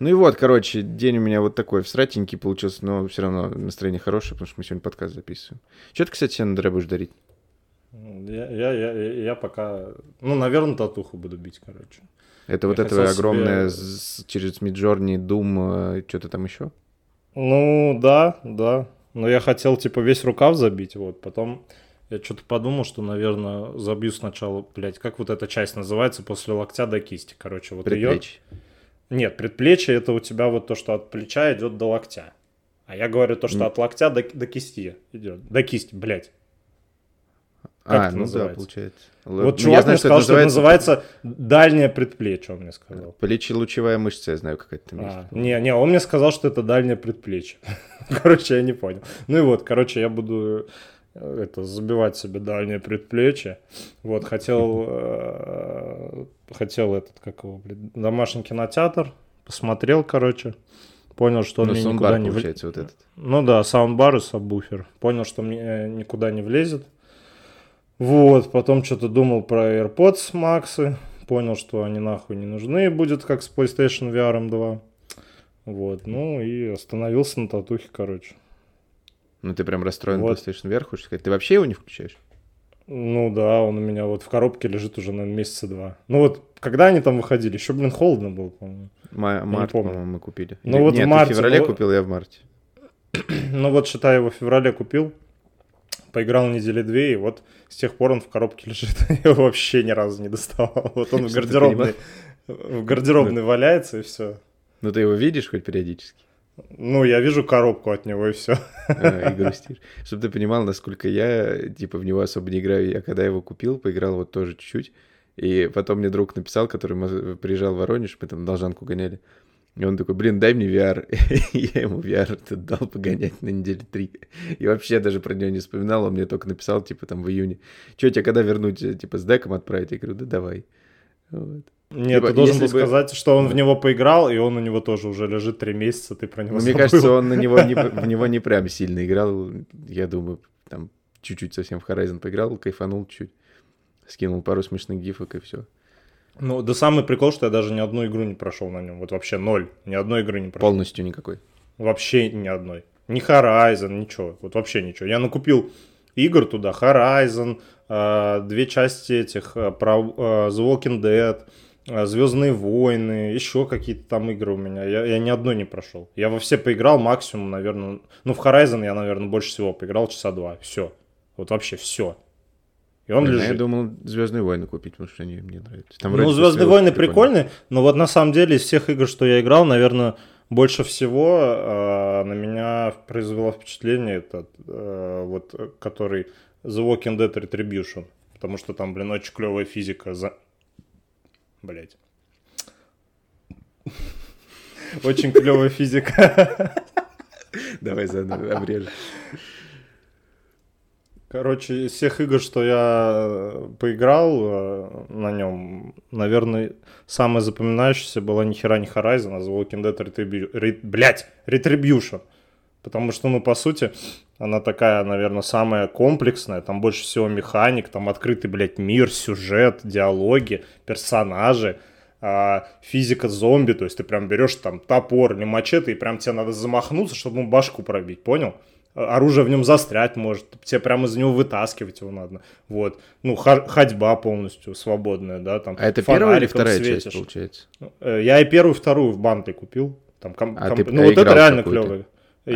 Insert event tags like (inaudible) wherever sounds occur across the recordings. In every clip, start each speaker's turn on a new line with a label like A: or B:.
A: Ну и вот, короче, день у меня вот такой всратенький получился, но все равно настроение хорошее, потому что мы сегодня подкаст записываем. Что ты, кстати, себе на дыре будешь дарить?
B: Я, я, я, я пока, ну, наверное, татуху буду бить, короче.
A: Это
B: Я
A: вот это
B: себе-
A: огромное с- через Миджорни, Doom, что-то там еще?
B: Ну, да, да. Но я хотел, типа, весь рукав забить, вот. Потом я что-то подумал, что, наверное, забью сначала, блядь, как вот эта часть называется, после локтя до кисти, короче. Вот ее... Нет, предплечье это у тебя вот то, что от плеча идет до локтя. А я говорю то, что
A: М.
B: от локтя до, до кисти идет. До кисти, блядь. Как
A: А,
B: это
A: ну да,
B: называется?
A: получается.
B: Вот
A: Ну,
B: чувак
A: я знаю,
B: мне сказал, что это называется дальнее предплечье, он мне сказал.
A: Плечелучевая мышца, я знаю, как это.
B: А, не, не, он мне сказал, что это дальнее предплечье. (laughs) Короче, я не понял. Ну и вот, короче, я буду это забивать себе дальнее предплечье. Вот, хотел, э, хотел этот, как его, блин, домашний кинотеатр, посмотрел, короче, понял, что он
A: Ну,
B: мне никуда не влезет.
A: вот этот.
B: Ну да, саундбар и сабвуфер. Понял, что мне э, никуда не влезет. Вот, потом что-то думал про AirPods Max. Понял, что они нахуй не нужны будет, как с PlayStation VR 2. Вот, ну и остановился на татухе, короче.
A: Ну ты прям расстроен
B: Вот.
A: PlayStation VR, хочешь сказать? Ты вообще его не включаешь?
B: Ну да, он у меня вот в коробке лежит уже, наверное, месяца два. Ну вот, когда они там выходили, еще, блин, холодно было, по-моему.
A: Ма- Март, по-моему, мы купили.
B: Ну
A: Или-
B: вот в
A: Нет, ты
B: марте,
A: в феврале
B: ну-
A: купил, я в марте. (clears throat)
B: Ну вот, считай, его в феврале купил. Поиграл недели две, и вот с тех пор он в коробке лежит. (laughs) Я его вообще ни разу не доставал. (laughs) Вот он в гардеробной, в гардеробной валяется, и все.
A: Ну ты его видишь хоть периодически?
B: Ну, я вижу коробку от него, и все.
A: А, (laughs) и грустишь. Чтобы ты понимал, насколько я, типа, в него особо не играю. Я когда его купил, поиграл вот тоже чуть-чуть. И потом мне друг написал, который мо- приезжал в Воронеж, мы там должанку гоняли. И он такой, блин, дай мне VR. (laughs) Я ему VR дал погонять на недели три. И вообще даже про него не вспоминал. Он мне только написал, типа, там, в июне. Че, тебя когда вернуть, э, типа, с деком отправить? Я говорю, да давай. Вот.
B: Нет,
A: Типа,
B: ты должен был
A: бы-
B: сказать, что он в него поиграл, и он у него тоже уже лежит три месяца, ты про него
A: Ну, мне кажется, он на него не, (laughs) в него не прям сильно играл. Я думаю, там чуть-чуть совсем в Horizon поиграл, кайфанул чуть. Скинул пару смешных гифок и все.
B: Ну, да самый прикол, что я даже ни одну игру не прошел на нем. Вот вообще ноль. Ни одной игры не прошел.
A: Полностью никакой.
B: Вообще ни одной. Ни Horizon, ничего. Вот вообще ничего. Я накупил игр туда. Horizon, э, две части этих, э, про э, The Walking Dead, Звездные войны, еще какие-то там игры у меня. Я, я ни одной не прошел. Я во все поиграл максимум, наверное. Ну, в Horizon я, наверное, больше всего поиграл часа два. Все. Вот вообще все. И он
A: Блин, а
B: лежит.
A: Я думал Звездные войны купить, потому что они мне нравятся. Там
B: Ну, Звездные войны
A: прикольные.
B: прикольные, но вот на самом деле из всех игр, что я играл, наверное, больше всего э, на меня произвело впечатление этот, э, вот, который The Walking Dead Retribution. Потому что там, блин, очень клевая физика за... Блять. Очень клевая физика.
A: Давай заново обрежем.
B: Короче, из всех игр, что я поиграл э, на нем, наверное, самая запоминающаяся была ни хера не Horizon, а The Walking Dead Retribu... Ре- блядь, Retribution. Потому что, ну, по сути, она такая, наверное, самая комплексная. Там больше всего механик, там открытый, блядь, мир, сюжет, диалоги, персонажи, а, физика зомби. То есть ты прям берешь там топор или мачете, и прям тебе надо замахнуться, чтобы ему башку пробить, понял? А- оружие в нем застрять может, тебе прямо из него вытаскивать его надо. Вот. Ну, ходьба полностью свободная, да, там.
A: А это первая или вторая
B: светишь.
A: часть, получается?
B: Э, Я и первую, и вторую в банте купил. Там ком-
A: А
B: ком-
A: ты-
B: ну, вот это реально клево.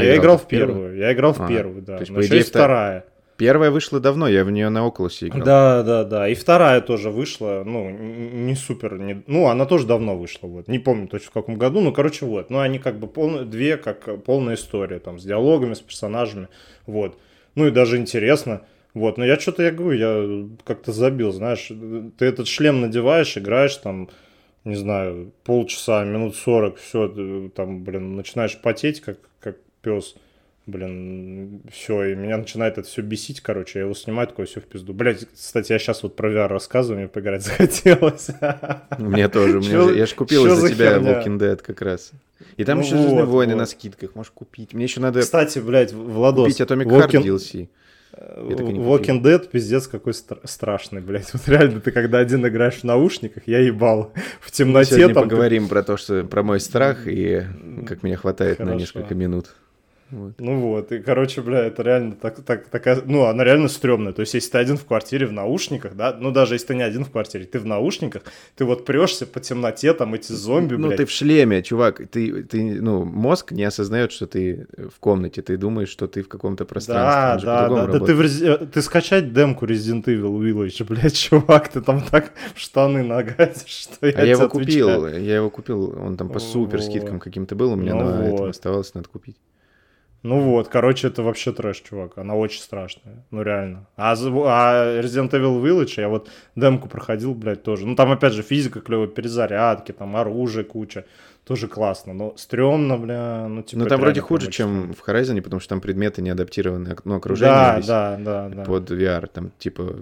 A: А
B: я
A: играл
B: в
A: первую?
B: Я играл в
A: А,
B: первую, да.
A: то есть,
B: Но
A: по идее,
B: есть
A: втор-
B: вторая.
A: Первая вышла давно, я в нее на Oculus играл.
B: Да, да, да. И вторая тоже вышла, ну, не супер, не- ну, она тоже давно вышла, вот. Не помню точно в каком году, ну, короче, вот. Ну, они как бы полные, две, как э, полная история, там, с диалогами, с персонажами, вот. Ну, и даже интересно, вот. Но я что-то, я говорю, я как-то забил, знаешь, ты этот шлем надеваешь, играешь там, не знаю, полчаса, минут сорок, все, там, блин, начинаешь потеть, как, как пес. Блин, все, и меня начинает это все бесить, короче, я его снимаю, такое все в пизду. Блять, кстати, я сейчас вот про VR рассказываю, мне поиграть (laughs) захотелось.
A: Мне тоже. Мне же- я же купил из-за
B: за
A: тебя
B: херня?
A: Walking Dead как раз. И там
B: Ну
A: еще Звездные
B: вот,
A: войны
B: вот.
A: на скидках. Можешь купить. Мне еще надо
B: Кстати, блядь, Владос,
A: купить Atomic Heart
B: Walking,
A: DLC. Так и не
B: Walking Dead пиздец какой стра- страшный, блядь. (laughs) Вот реально, ты когда один играешь в наушниках, я ебал. В
A: Мы
B: темноте
A: сегодня
B: там... ты-
A: поговорим про то, что про мой страх и как меня хватает на
B: Хорошо.
A: несколько минут. Вот.
B: Ну вот, и, короче, бля, это реально так, так, такая, ну, она реально стрёмная. То есть, если ты один в квартире в наушниках, да, ну, даже если ты не один в квартире, ты в наушниках, ты вот прешься по темноте, там эти зомби,
A: Ну,
B: блядь.
A: ты в шлеме, чувак. Ты, ты, ну, мозг не осознает, что ты в комнате. Ты думаешь, что ты в каком-то пространстве.
B: Да,
A: же
B: да,
A: по-другому
B: да, да, ты,
A: работает.
B: в Рези- ты скачать демку Resident Evil Village, блядь, (laughs) чувак, ты там так в штаны нагадишь, (laughs) что я
A: А я его
B: тебе
A: купил,
B: отвечаю.
A: я его купил, он там по супер скидкам каким-то был, у меня
B: Ну
A: на этом
B: вот.
A: оставалось, надо купить.
B: Ну вот, короче, это вообще трэш, чувак. Она очень страшная. Ну реально. А, а Resident Evil Village, я вот демку проходил, блядь, тоже. Ну там опять же физика клевая, перезарядки, там оружие куча. Тоже классно. Но стрёмно, бля. Ну, типа,
A: Ну там вроде хуже, чем в Horizon, потому что там предметы не адаптированы, ок- ну, окружение
B: Да,
A: весь
B: да, да, да.
A: под VR, там типа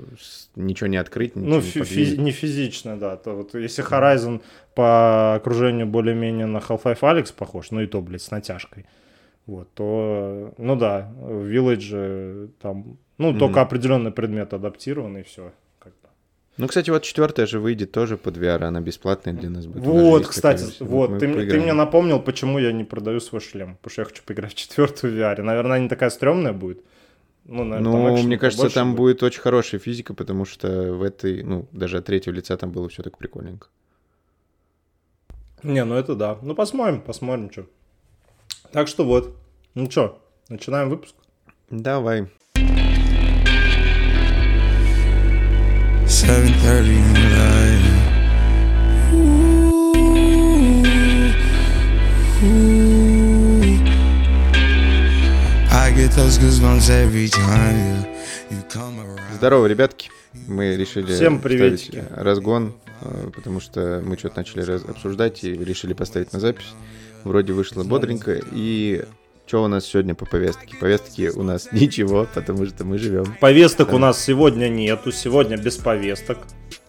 A: ничего не открыть, ничего
B: Ну,
A: не
B: фи- не физично, да. То вот если Horizon по окружению более-менее на Half-Life Alyx похож, ну и то, блядь, с натяжкой, вот, то, ну да, в Village там, ну,
A: Мгм.
B: только определенный предмет адаптирован, и все.
A: Ну, кстати, вот четвертая же выйдет тоже под VR, она бесплатная для нас будет.
B: Вот, кстати,
A: такая
B: вот,
A: мы
B: ты, мне- ты
A: поиграем.
B: мне напомнил, почему я не продаю свой шлем, потому что я хочу поиграть в четвертую VR. Наверное, она не такая стрёмная будет. Ну, наверное, там
A: Ну,
B: экшена
A: мне кажется, там будет очень хорошая физика, потому что в этой, ну, даже от третьего лица там было все так прикольненько.
B: Не, ну это да. Ну, посмотрим, посмотрим, что. Так что вот. Ну что, начинаем выпуск.
A: Давай.
C: 7:30 in the light. Ooh, ooh. I get those goosebumps every time you, you come around.
A: Здорово, ребятки. Мы решили
B: Всем приветики.
A: разгон, э, потому что мы что-то начали раз- обсуждать и решили поставить на запись. Вроде вышло бодренько. И что у нас сегодня по повестке? Повестки у нас (laughs) ничего, потому что мы живем.
B: Повесток
A: Да.
B: у нас сегодня нету, сегодня без повесток.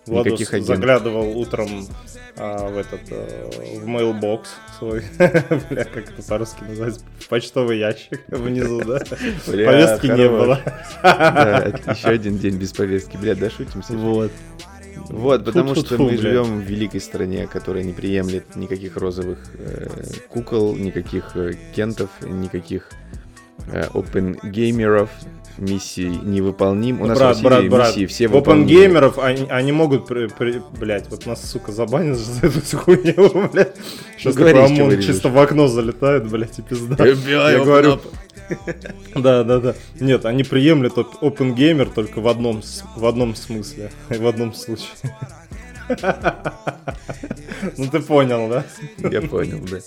B: Владус
A: Никаких агентов.
B: заглядывал утром а, в этот э, в mailbox свой, (laughs) бля, как это по-русски называется, в почтовый ящик (laughs) внизу, да? Повестки не было.
A: Да, еще один день без повестки. Бля, да шутимся.
B: Вот.
A: Вот, потому что
B: Фу-фу-фу,
A: мы
B: блядь.
A: живем в великой стране, которая не приемлет никаких розовых э, кукол, никаких э, кентов, никаких э, опенгеймеров, миссий невыполним. У нас в
B: брат,
A: России
B: брат, брат.
A: миссии все
B: В
A: выполнимы.
B: опенгеймеров они, они могут, при, при- блядь, вот нас, сука, забанят за эту хуйню, (laughs) блядь. Сейчас
A: говори,
B: такой
A: с чего
B: ОМОН чисто в окно залетает, блядь, и пизда. Я говорю. (laughs) Да, да, да. Нет, они приемлют оп- OpenGamer только в одном, в одном смысле, (laughs) в одном случае. (laughs) Ну ты понял, да?
A: Я понял, да.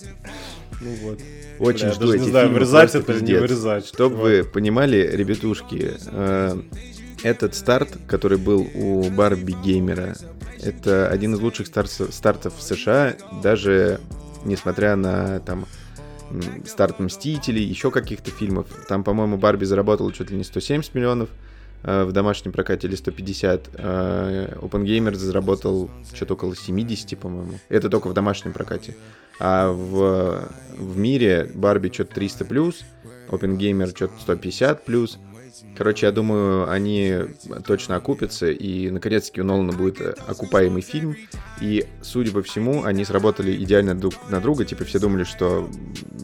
B: Ну вот.
A: Очень
B: Бля,
A: жду эти
B: не знаю,
A: фильмы,
B: вырезать это или не
A: пиздец.
B: вырезать.
A: Чтоб
B: чувак.
A: вы понимали, ребятушки, э, этот старт, который был у Барби Геймера, это один из лучших старцев- стартов в США, даже несмотря на там старт Мстителей, еще каких-то фильмов. Там, по-моему, Барби заработала чуть ли не 170 миллионов э, в домашнем прокате или 150. Э, OpenGamer заработал что-то около 70, по-моему. Это только в домашнем прокате. А в, в мире Барби что-то 300 плюс, OpenGamer что-то 150 плюс. Короче, я думаю, они точно окупятся, и наконец-таки у Нолана будет э, окупаемый фильм. И, судя по всему, они сработали идеально друг на друга. Типа все думали, что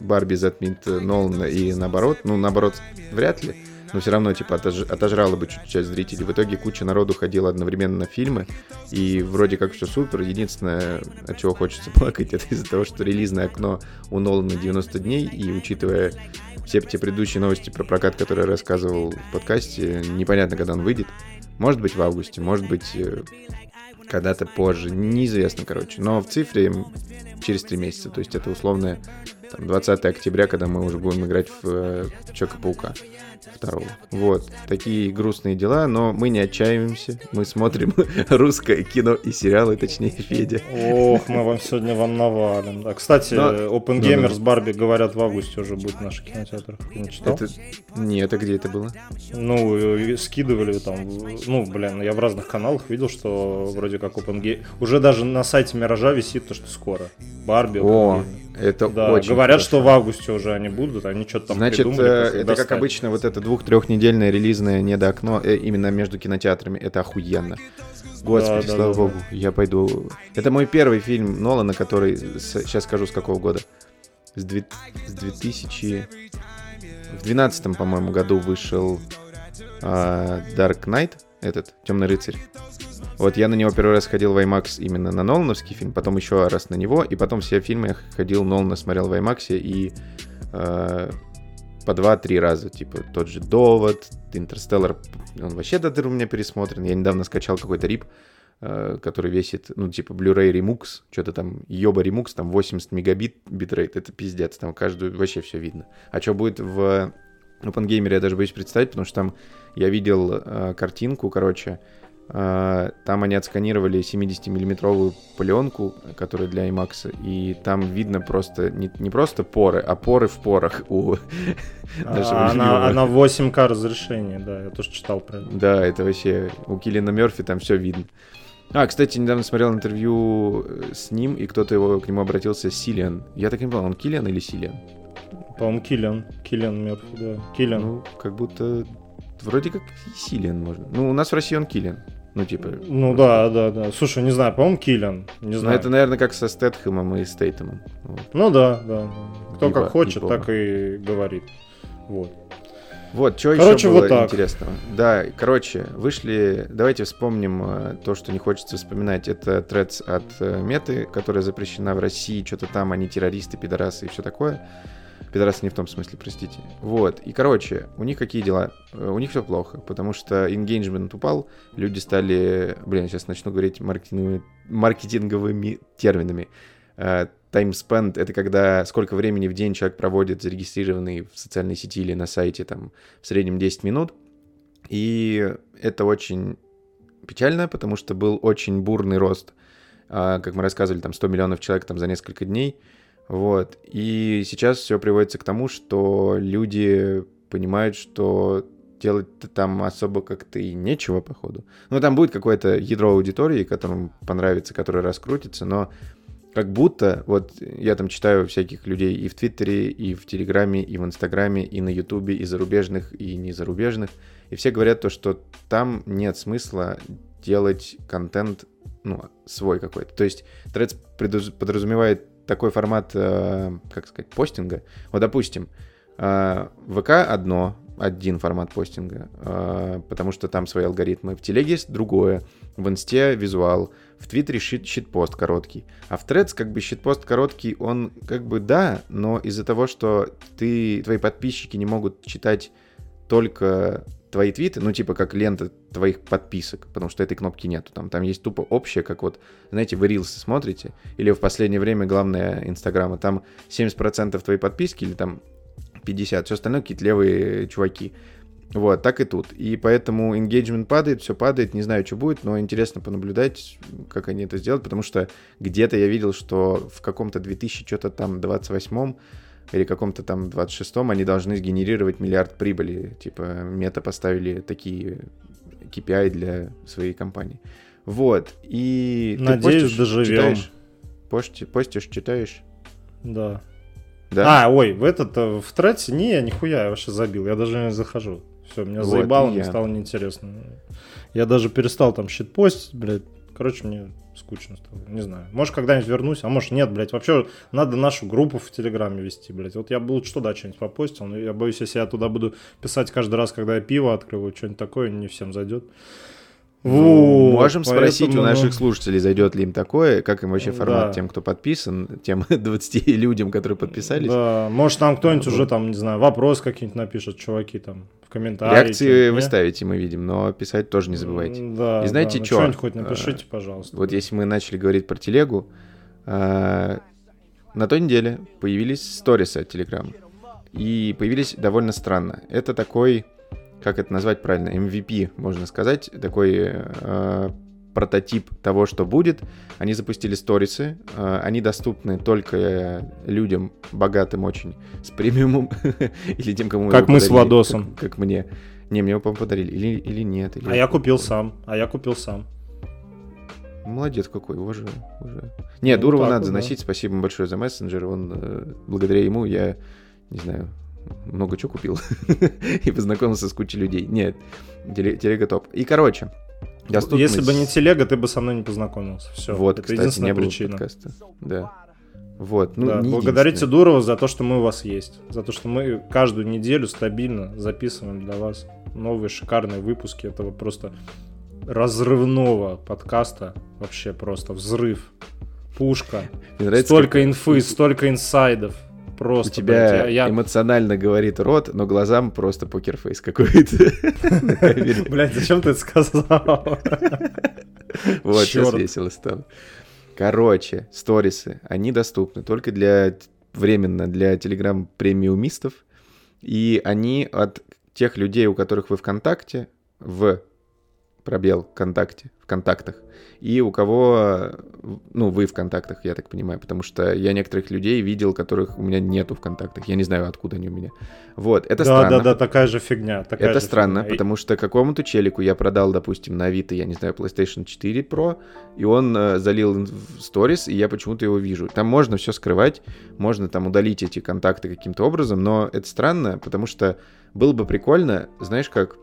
A: Барби затмит э, Нолана и наоборот. Ну, наоборот, вряд ли. Но все равно, типа, отож- отожрала бы чуть часть зрителей. В итоге куча народу ходила одновременно на фильмы. И вроде как все супер. Единственное, от чего хочется (laughs) плакать, это из-за того, что релизное окно у Нолана 90 дней. И учитывая все те предыдущие новости про прокат, которые я рассказывал в подкасте, непонятно, когда он выйдет. Может быть, в августе, может быть, э, когда-то позже. Неизвестно, короче. Но в цифре через три месяца. То есть это условное там, 20 октября, когда мы уже будем играть в э, Человека-паука второго. Вот. Такие грустные дела, но мы не отчаиваемся. Мы смотрим (laughs) русское кино и сериалы, точнее, Федя.
B: Ох, мы вам сегодня вам навалим. Да, кстати,
A: Но-
B: OpenGamer
A: Ну-ну.
B: с Барби, говорят, в августе уже будет в наших кинотеатрах. Ты не читал?
A: Это... Нет, это где это было?
B: Ну, скидывали там, ну, блин, я в разных каналах видел, что вроде как OpenGamer... Уже даже на сайте Миража висит то, что скоро. Барби,
A: О,
B: OpenGamer.
A: Это
B: Да,
A: очень
B: говорят,
A: хорошо.
B: что в августе уже они будут, они что-то там
A: Значит,
B: придумали,
A: э,
B: как
A: это как
B: достать.
A: обычно вот это двух-трехнедельное релизное недоокно э, именно между кинотеатрами. Это охуенно. Господи,
B: Да, да,
A: слава
B: да,
A: богу, я пойду. Это мой первый фильм Нолана, который, сейчас скажу, с какого года. С, две- с 2000... В 12 по-моему, году вышел а, Dark Knight, этот, Темный рыцарь. Вот я на него первый раз ходил в IMAX именно на Нолановский фильм, потом еще раз на него, и потом все фильмы я ходил, Нолана смотрел в IMAX, и э, по два-три раза, типа тот же Довод, Интерстеллар, он вообще даже у меня пересмотрен. Я недавно скачал какой-то рип, э, который весит, ну, типа Blu-ray Remux, что-то там, Йоба Remux, там 80 мегабит битрейт, это пиздец, там каждую, вообще все видно. А что будет в OpenGamer, я даже боюсь представить, потому что там я видел э, картинку, короче, там они отсканировали 70-миллиметровую пленку, которая для IMAX, и там видно просто, не, не просто поры, а поры в порах у
B: А, (laughs) она, она в 8К разрешении, да, я тоже читал про это.
A: Да, это вообще у Киллина Мерфи там все видно. А, кстати, недавно смотрел интервью э, с ним, и кто-то его к нему обратился, Силиан. Я так и не понял, он Киллиан или Силиан?
B: По-моему, Киллиан, Киллиан Мерфи, да, Киллиан.
A: Ну, как будто вроде как и Силиан можно. Ну, у нас в России он Киллиан. Ну, типа...
B: Ну да, да, да. Слушай, не знаю, по-моему, Киллиан. Не
A: Ну,
B: знаю.
A: это, наверное, как со Стэтхэмом и Стейтемом. Вот.
B: Ну да, да. Кто
A: Либо-
B: как хочет, так и говорит. Вот.
A: Вот, что
B: Короче,
A: еще было
B: вот так.
A: интересного? Да, короче, вышли... Давайте вспомним э, то, что не хочется вспоминать. Это трец от э, Меты, которая запрещена в России. Что-то там они террористы, пидорасы и все такое. Пидорасы не в том смысле, простите. Вот. И, короче, у них какие дела? Э, У них все плохо, потому что engagement упал, люди стали... Блин, сейчас начну говорить маркетинговыми, маркетинговыми терминами. Э, Time spent — это когда сколько времени в день человек проводит зарегистрированный в социальной сети или на сайте, там, в среднем 10 минут. И это очень печально, потому что был очень бурный рост. А, Как мы рассказывали, там 100 миллионов человек там за несколько дней. Вот. И сейчас все приводится к тому, что люди понимают, что делать там особо как-то и нечего, походу. Ну, там будет какое-то ядро аудитории, которым понравится, которое раскрутится, но как будто, вот я там читаю всяких людей и в Твиттере, и в Телеграме, и в Инстаграме, и на Ютубе, и зарубежных, и не зарубежных, и все говорят то, что там нет смысла делать контент, ну, свой какой-то. То есть Threads подразумевает такой формат, э, как сказать, постинга. Вот, допустим, э, ВК одно, один формат постинга, э, потому что там свои алгоритмы. В Телеге есть другое, в Инсте визуал, в Твиттере щит, щитпост короткий. А в Threads как бы щитпост короткий, он как бы да, но из-за того, что ты, твои подписчики не могут читать только твои твиты, ну типа как лента твоих подписок, потому что этой кнопки нету. Там, там есть тупо общее, как вот, знаете, вы рилсы смотрите, или в последнее время главное Инстаграма, там 70% твоей подписки или там 50, все остальное какие-то левые чуваки. Вот, так и тут. И поэтому engagement падает, все падает, не знаю, что будет, но интересно понаблюдать, как они это сделают, потому что где-то я видел, что в каком-то 2000 что-то там 28 или каком-то там 26-м они должны сгенерировать миллиард прибыли. Типа, мета поставили такие KPI для своей компании. Вот, и... ты
B: Надеюсь,
A: постишь,
B: доживем.
A: читаешь? Пости- постишь, читаешь?
B: Да.
A: Да?
B: А, ой, в этот, э, в трете, не, я нихуя, я вообще забил, я даже не захожу. Все, меня
A: Вот,
B: заебало, мне
A: я.
B: стало неинтересно. Я даже перестал там щит постить, блядь. Короче, мне скучно стало, не знаю. Может, когда-нибудь вернусь, а может, нет, блядь. Вообще, надо нашу группу в Телеграме вести, блядь. Вот я бы лучше туда что-нибудь попостил, но я боюсь, если я туда буду писать каждый раз, когда я пиво открываю, что-нибудь такое, не всем зайдет.
A: Ну,
B: Вот,
A: Можем спросить у наших слушателей, зайдет ли им такое, как им вообще формат
B: Да.
A: тем, кто подписан, тем (laughs) 20 людям, которые подписались.
B: Да, может, там кто-нибудь уже
A: вот.
B: там, не знаю, вопрос какие-нибудь напишет, чуваки там в комментариях.
A: Реакции вы
B: не?
A: ставите, мы видим, но писать тоже не забывайте.
B: Да.
A: И знаете
B: да, ну,
A: чё?
B: Что-нибудь хоть
A: А,
B: напишите, пожалуйста.
A: Вот если мы начали говорить про телегу, а, на той неделе появились сторисы от Телеграма. И появились довольно странно. Это такой, как это назвать правильно, MVP, можно сказать, такой э, прототип того, что будет. Они запустили сторисы, э, они доступны только людям богатым очень, с премиумом, (laughs) или тем, кому
B: Как мы с Владосом.
A: Как, как мне. Не, мне его, по-моему, подарили. Или, или нет. Или...
B: А я купил сам. А я купил сам.
A: Молодец какой, уважаю, уважаю. Не,
B: Ну,
A: Дурова надо
B: вот, да.
A: заносить, спасибо ему большое за мессенджер. Он, э, благодаря ему я, не знаю, много чего купил (laughs) и познакомился с кучей людей. Нет, теле- телега топ. И, короче, доступность...
B: Если бы не телега, ты бы со мной не познакомился. Все.
A: Вот,
B: это
A: кстати,
B: единственная
A: не было
B: причина.
A: подкаста. Да. Вот, ну,
B: Да, благодарите. Дурова за то, что мы у вас есть. За то, что мы каждую неделю стабильно записываем для вас новые шикарные выпуски этого просто разрывного подкаста. Вообще просто взрыв. Пушка. Столько
A: как
B: инфы, столько инсайдов.
A: У
B: Просто,
A: тебя
B: блядь, я- я-
A: эмоционально говорит рот, но глазам просто покерфейс какой-то. (laughs)
B: Блядь, зачем ты это сказал? (laughs)
A: Вот, сейчас весело стало. Короче, сторисы, они доступны только для временно для телеграм премиумистов, и они от тех людей, у которых вы ВКонтакте, в пробел ВКонтакте, в контактах, и у кого, ну, вы в контактах, я так понимаю, потому что я некоторых людей видел, которых у меня нету в контактах, я не знаю, откуда они у меня. Вот, это
B: да,
A: странно.
B: да, да, такая же фигня. такая
A: Это
B: же
A: странно,
B: фигня.
A: Потому что какому-то челику я продал, допустим, на Авито, я не знаю, PlayStation 4 Pro, и он э, залил в сторис, и я почему-то его вижу. Там можно все скрывать, можно там удалить эти контакты каким-то образом, но это странно, потому что было бы прикольно, знаешь как,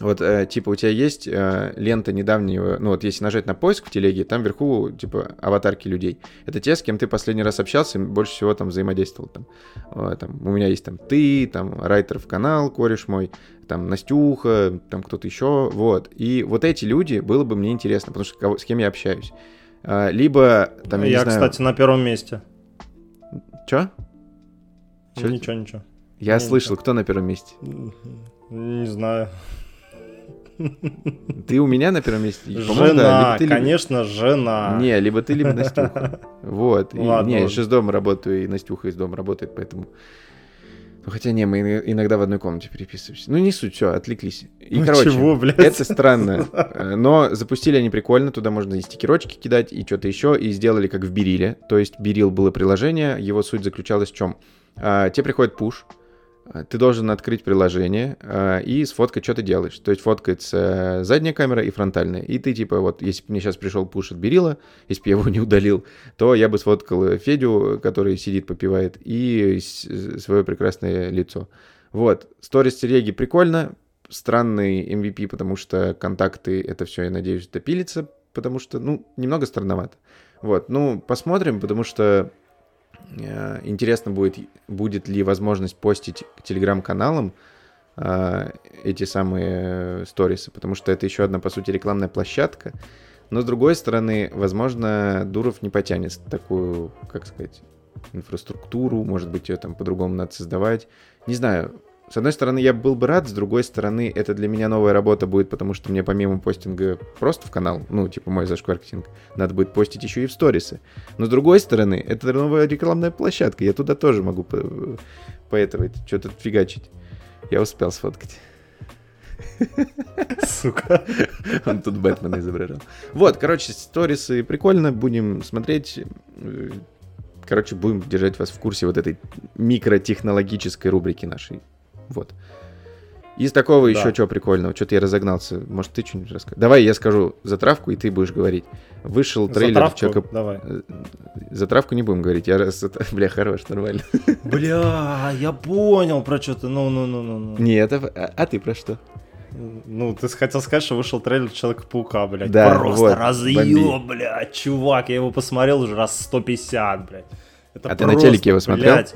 A: вот, э, типа, у тебя есть э, лента недавнего, ну, вот если нажать на поиск в телеге, там вверху, типа, аватарки людей. Это те, с кем ты последний раз общался, и больше всего там взаимодействовал. Там, Э, там, у меня есть там ты, там, Райтеров канал, кореш мой, там, Настюха, там, кто-то еще, вот. И вот эти люди, было бы мне интересно, потому что кого- с кем я общаюсь. А, Либо, там, я,
B: я,
A: не знаю...
B: кстати, на первом месте.
A: Чё? Чё?
B: Ничего, ничего.
A: Я
B: не
A: слышал,
B: знаю.
A: кто на первом месте.
B: Не знаю.
A: Ты у меня на первом месте? По-моему, да.
B: Жена,
A: Либо ты, либо-
B: конечно, жена.
A: Не, либо ты, либо Настюха. (laughs) Вот. И-
B: Ладно,
A: не, я же из дома работаю, и Настюха из дома работает, поэтому... Ну, хотя не, мы иногда в одной комнате переписываемся. Ну, не суть, все, отвлеклись. И,
B: Ну
A: короче,
B: чего, блядь?
A: это странно. (laughs) Э, Но запустили они прикольно, туда можно и стикерочки кидать, и что-то еще, и сделали как в Бериле. То есть Берил было приложение, его суть заключалась в чем? Тебе приходит пуш, а, ты должен открыть приложение а, и сфоткать, что ты делаешь. То есть фоткается задняя камера и фронтальная. И ты типа вот, если бы мне сейчас пришел пуш от Берила, если бы я его не удалил, то я бы сфоткал Федю, который сидит, попивает, и свое прекрасное лицо. Вот. Сторис Тереги прикольно, странный MVP, потому что контакты, это все, я надеюсь, допилится, потому что, ну, немного странновато. Вот, ну, посмотрим, потому что э, интересно будет, будет ли возможность постить к телеграм-каналам э, эти самые э, сторисы, потому что это еще одна, по сути, рекламная площадка. Но, с другой стороны, возможно, Дуров не потянет такую, как сказать, инфраструктуру, может быть, ее там по-другому надо создавать. Не знаю, с одной стороны, я был бы рад, с другой стороны, это для меня новая работа будет, потому что мне помимо постинга просто в канал, ну, типа мой зашкваркетинг, надо будет постить еще и в сторисы. Но с другой стороны, это новая рекламная площадка, я туда тоже могу по, по этого что-то фигачить. Я успел сфоткать. (laughs)
B: Сука.
A: Он тут Бэтмена изображал. Вот, короче, сторисы прикольно, будем смотреть. Э, Короче, будем держать вас в курсе вот этой микротехнологической рубрики нашей. Вот. Из такого
B: Да.
A: еще чего прикольного? Что-то я разогнался. Может, ты что-нибудь расскажешь? Давай я скажу затравку, и ты будешь говорить. Вышел трейлер
B: Затравку?
A: Человека...
B: Давай.
A: Э, Затравку не будем говорить. Я раз... (laughs) Бля, хорош, нормально. (laughs)
B: Бля, я понял про что ты. Ну, ну, ну, ну, ну.
A: Не, это... А, а ты про что?
B: Ну, ты хотел сказать, что вышел трейлер Человека-паука, блядь.
A: Да,
B: Просто
A: вот,
B: разъем, блядь, чувак. Я его посмотрел уже раз 150, блядь. Это
A: А ты на телеке его смотрел?
B: блядь.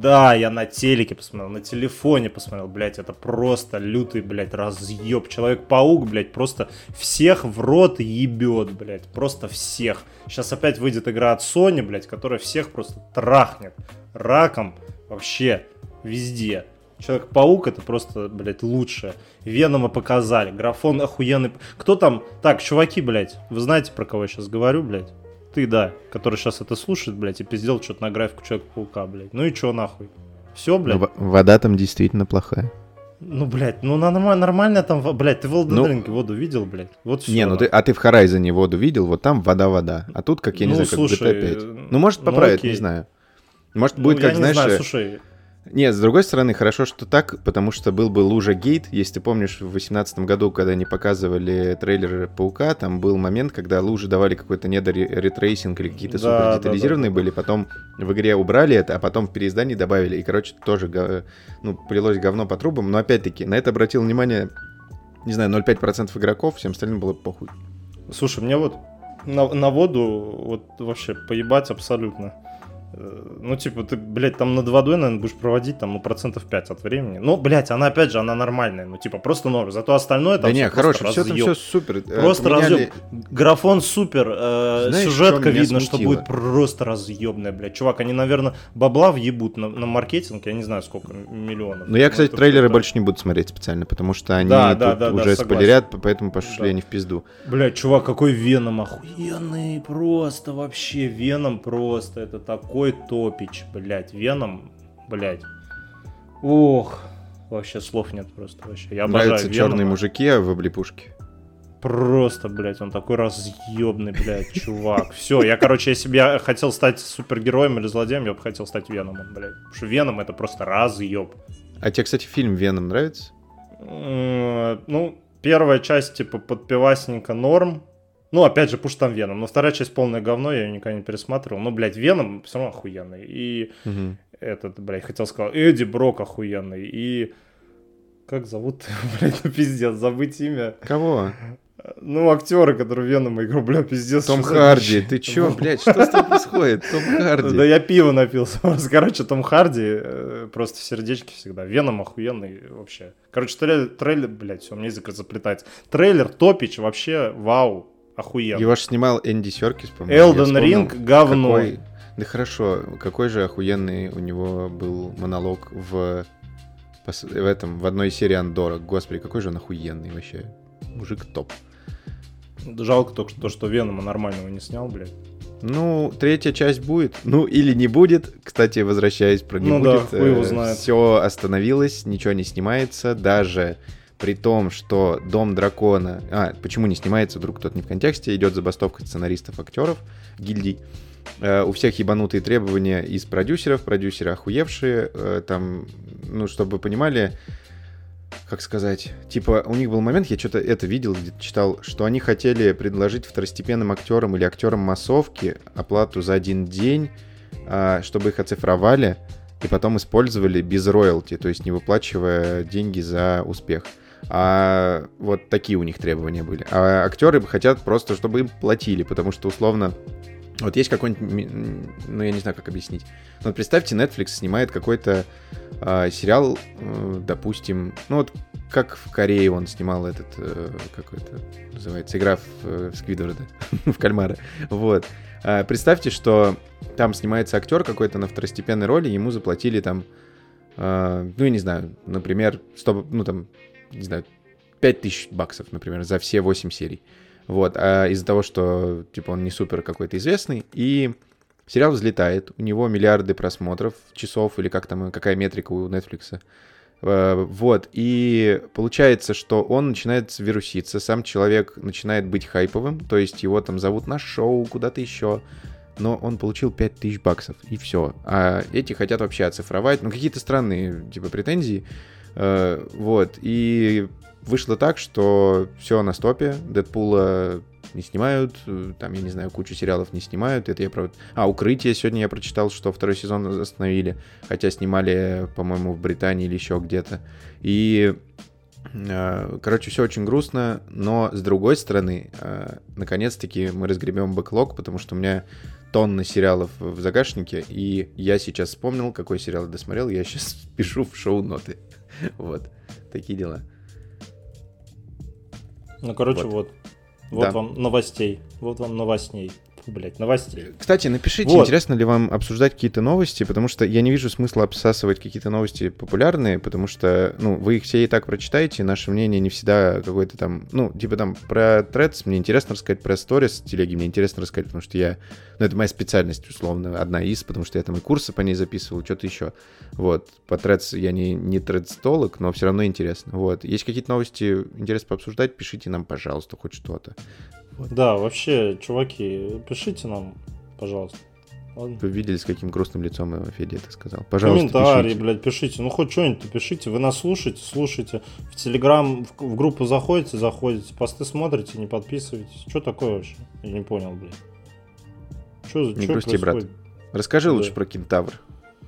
B: Да, я на телеке посмотрел, на телефоне посмотрел, блядь, это просто лютый, блядь, разъеб. Человек-паук, блядь, просто всех в рот ебет, блядь, просто всех. Сейчас опять выйдет игра от Sony, блядь, которая всех просто трахнет раком вообще везде. Человек-паук это просто, блядь, лучшее. Венома показали, графон охуенный. Кто там? Так, чуваки, блядь, вы знаете, про кого я сейчас говорю, блядь? Ты, да, который сейчас это слушает, блядь, и пиздел что-то на графику Человека-паука, блядь. Ну и чё нахуй? Все, блядь?
A: Ну, в- Вода там действительно плохая.
B: Ну, блядь, ну нормально, нормально там, блядь, ты в Elden
A: Ну-
B: Ring воду видел, блядь? Вот все.
A: Не, ну ты, а ты в Horizon воду видел, вот там вода-вода. А тут, как я не
B: Ну,
A: знаю, как
B: слушай,
A: GTA 5.
B: э,
A: Ну, может,
B: ну,
A: поправят,
B: окей.
A: не знаю. Может,
B: Ну,
A: будет
B: я
A: как,
B: не
A: знаешь,
B: знаю,
A: э,
B: слушай,
A: Нет, с другой стороны, хорошо, что так, потому что был бы Лужа Гейт. Если ты помнишь, в 2018 году, когда они показывали трейлер Паука, там был момент, когда лужи давали какой-то недоретрейсинг или какие-то
B: Да,
A: супер детализированные
B: да, да.
A: были, потом в игре убрали это, а потом в переиздании добавили. И, короче, тоже, ну, полилось говно по трубам. Но, опять-таки, на это обратил внимание, не знаю, 0,5% игроков, всем остальным было похуй.
B: Слушай, мне вот на, на воду вот вообще поебать абсолютно. Э, Ну, типа, ты, блядь, там над водой, наверное, будешь проводить там, ну, процентов 5 от времени. Ну, блядь, она, опять же, она нормальная, ну, типа, просто норм. Зато остальное там
A: да не, хорошо, все там все супер. Э,
B: Просто
A: поменяли-
B: разъеб. Графон супер, э,
A: Знаешь,
B: сюжетка
A: что
B: видно, что
A: смутило?
B: будет просто разъебная, блядь. Чувак, они, наверное, бабла въебут на, на маркетинг, я не знаю, сколько миллионов.
A: Ну, я, кстати,
B: это
A: трейлеры больше не буду смотреть специально, потому что они
B: Да, да, да, да,
A: уже
B: согласен.
A: спойлерят, поэтому пошли
B: Да.
A: они в пизду.
B: Блядь, чувак, какой Веном охуенный, просто вообще, Веном просто, это такой топич, блядь, Веном, блядь. Ох, вообще слов нет просто вообще, я обожаю
A: Нравятся черные
B: Венома.
A: мужики а в облепушке.
B: Просто, блядь, он такой разъебный, блядь, чувак. Все, я, короче, если бы я хотел стать супергероем или злодеем, я бы хотел стать Веномом, блядь. Потому что Веном это просто разъеб.
A: А тебе, кстати, фильм «Веном» нравится?
B: Ну, первая часть, типа, подпивасненько норм. Ну, опять же, пусть там Веном. Но вторая часть полное говно, я ее никогда не пересматривал. Но, блядь, Веном все равно охуенный. И
A: Мгм.
B: этот, блядь, хотел сказать, Эдди Брок охуенный. И как зовут, (laughs) блядь, ну пиздец, забыть имя.
A: Кого?
B: Ну, актеры, которые Венома игру, бля, пиздец.
A: Том Харди. Ты чё, блядь, что с тобой происходит? Том (laughs) Харди.
B: Да я пиво напился. (laughs) Короче, Том Харди э, просто в сердечке всегда. Веном охуенный вообще. Короче, трейлер, трейлер блядь, все, мне язык заплетается. Трейлер топич вообще, вау, охуенно.
A: Его же снимал Энди Серкис, по-моему. Вспомнил,
B: Ring говно.
A: какой- Да хорошо, какой же охуенный у него был монолог в, в этом, в одной из серий Андора. Господи, какой же он охуенный вообще. Мужик топ.
B: Жалко только что, что Венома нормального не снял, блядь.
A: Ну, третья часть будет. Ну, или не будет. Кстати, возвращаясь про не
B: Ну да,
A: будет.
B: хуй его знает.
A: Все остановилось, ничего не снимается. Даже при том, что Дом Дракона... А, почему не снимается, вдруг кто-то не в контексте. Идет забастовка сценаристов, актеров, гильдий. Э, у всех ебанутые требования из продюсеров. Продюсеры охуевшие. Э, там, ну, чтобы вы понимали, как сказать, типа, у них был момент, я что-то это видел, где-то читал, что они хотели предложить второстепенным актерам или актерам массовки оплату за один день, а, чтобы их оцифровали и потом использовали без роялти, то есть не выплачивая деньги за успех. А вот такие у них требования были. А актеры хотят просто, чтобы им платили, потому что условно вот есть какой-нибудь, ну я не знаю, как объяснить. Ну, вот представьте, Netflix снимает какой-то а, сериал, э, допустим, ну вот как в Корее он снимал этот, э, как это называется, игра в, э, в Сквидварда, (laughs) в кальмара. Вот. А, представьте, что там снимается актер какой-то на второстепенной роли, ему заплатили там, а, ну я не знаю, например, 100, ну там, не знаю, 5000 баксов, например, за все 8 серий. Вот, а из-за того, что, типа, он не супер какой-то известный, и сериал взлетает, у него миллиарды просмотров, часов, или как там, какая метрика у Netflix. Э, Вот, и получается, что он начинает вируситься, сам человек начинает быть хайповым, то есть его там зовут на шоу, куда-то еще, но он получил 5000 баксов, и все. А эти хотят вообще оцифровать, ну, какие-то странные, типа, претензии, вот, и вышло так, что все на стопе, Дэдпула не снимают, э, там, я не знаю, кучу сериалов не снимают, это я про... А, Укрытие сегодня я прочитал, что второй сезон остановили, хотя снимали, по-моему, в Британии или еще где-то. И э, Короче, все очень грустно, но с другой стороны, э, наконец-таки мы разгребем бэклог, потому что у меня тонны сериалов в загашнике, и я сейчас вспомнил, какой сериал я досмотрел, я сейчас (laughs) пишу в шоу-ноты. (laughs) Вот, такие дела.
B: Ну, короче,
A: Вот.
B: вот. Вот
A: Да.
B: вам новостей. Вот вам новостней. Фу, блядь, новостей.
A: Кстати, напишите,
B: Вот.
A: интересно ли вам обсуждать какие-то новости, потому что я не вижу смысла обсасывать какие-то новости популярные, потому что, ну, вы их все и так прочитаете, наше мнение не всегда какое-то там, ну, типа там про Threads мне интересно рассказать, про сторис телеги мне интересно рассказать, потому что я, ну, это моя специальность, условно, одна из, потому что я там и курсы по ней записывал, что-то еще. Вот, по Threads я не, не тредстолог, но все равно интересно. Вот, есть какие-то новости, интересно пообсуждать, пишите нам, пожалуйста, хоть что-то.
B: Да, вообще, чуваки, пишите нам, пожалуйста. Ладно.
A: Вы видели, с каким грустным лицом Федя это сказал. Пожалуйста,
B: Комментарии,
A: пишите.
B: блядь, пишите. Ну, хоть что-нибудь пишите. Вы нас слушаете, слушайте. В Телеграм, в, в группу заходите, заходите. Посты смотрите, не подписывайтесь. Что такое вообще? Я не понял, блядь. Что за
A: Не грусти, брат. Расскажи
B: Да.
A: лучше про Кентавр.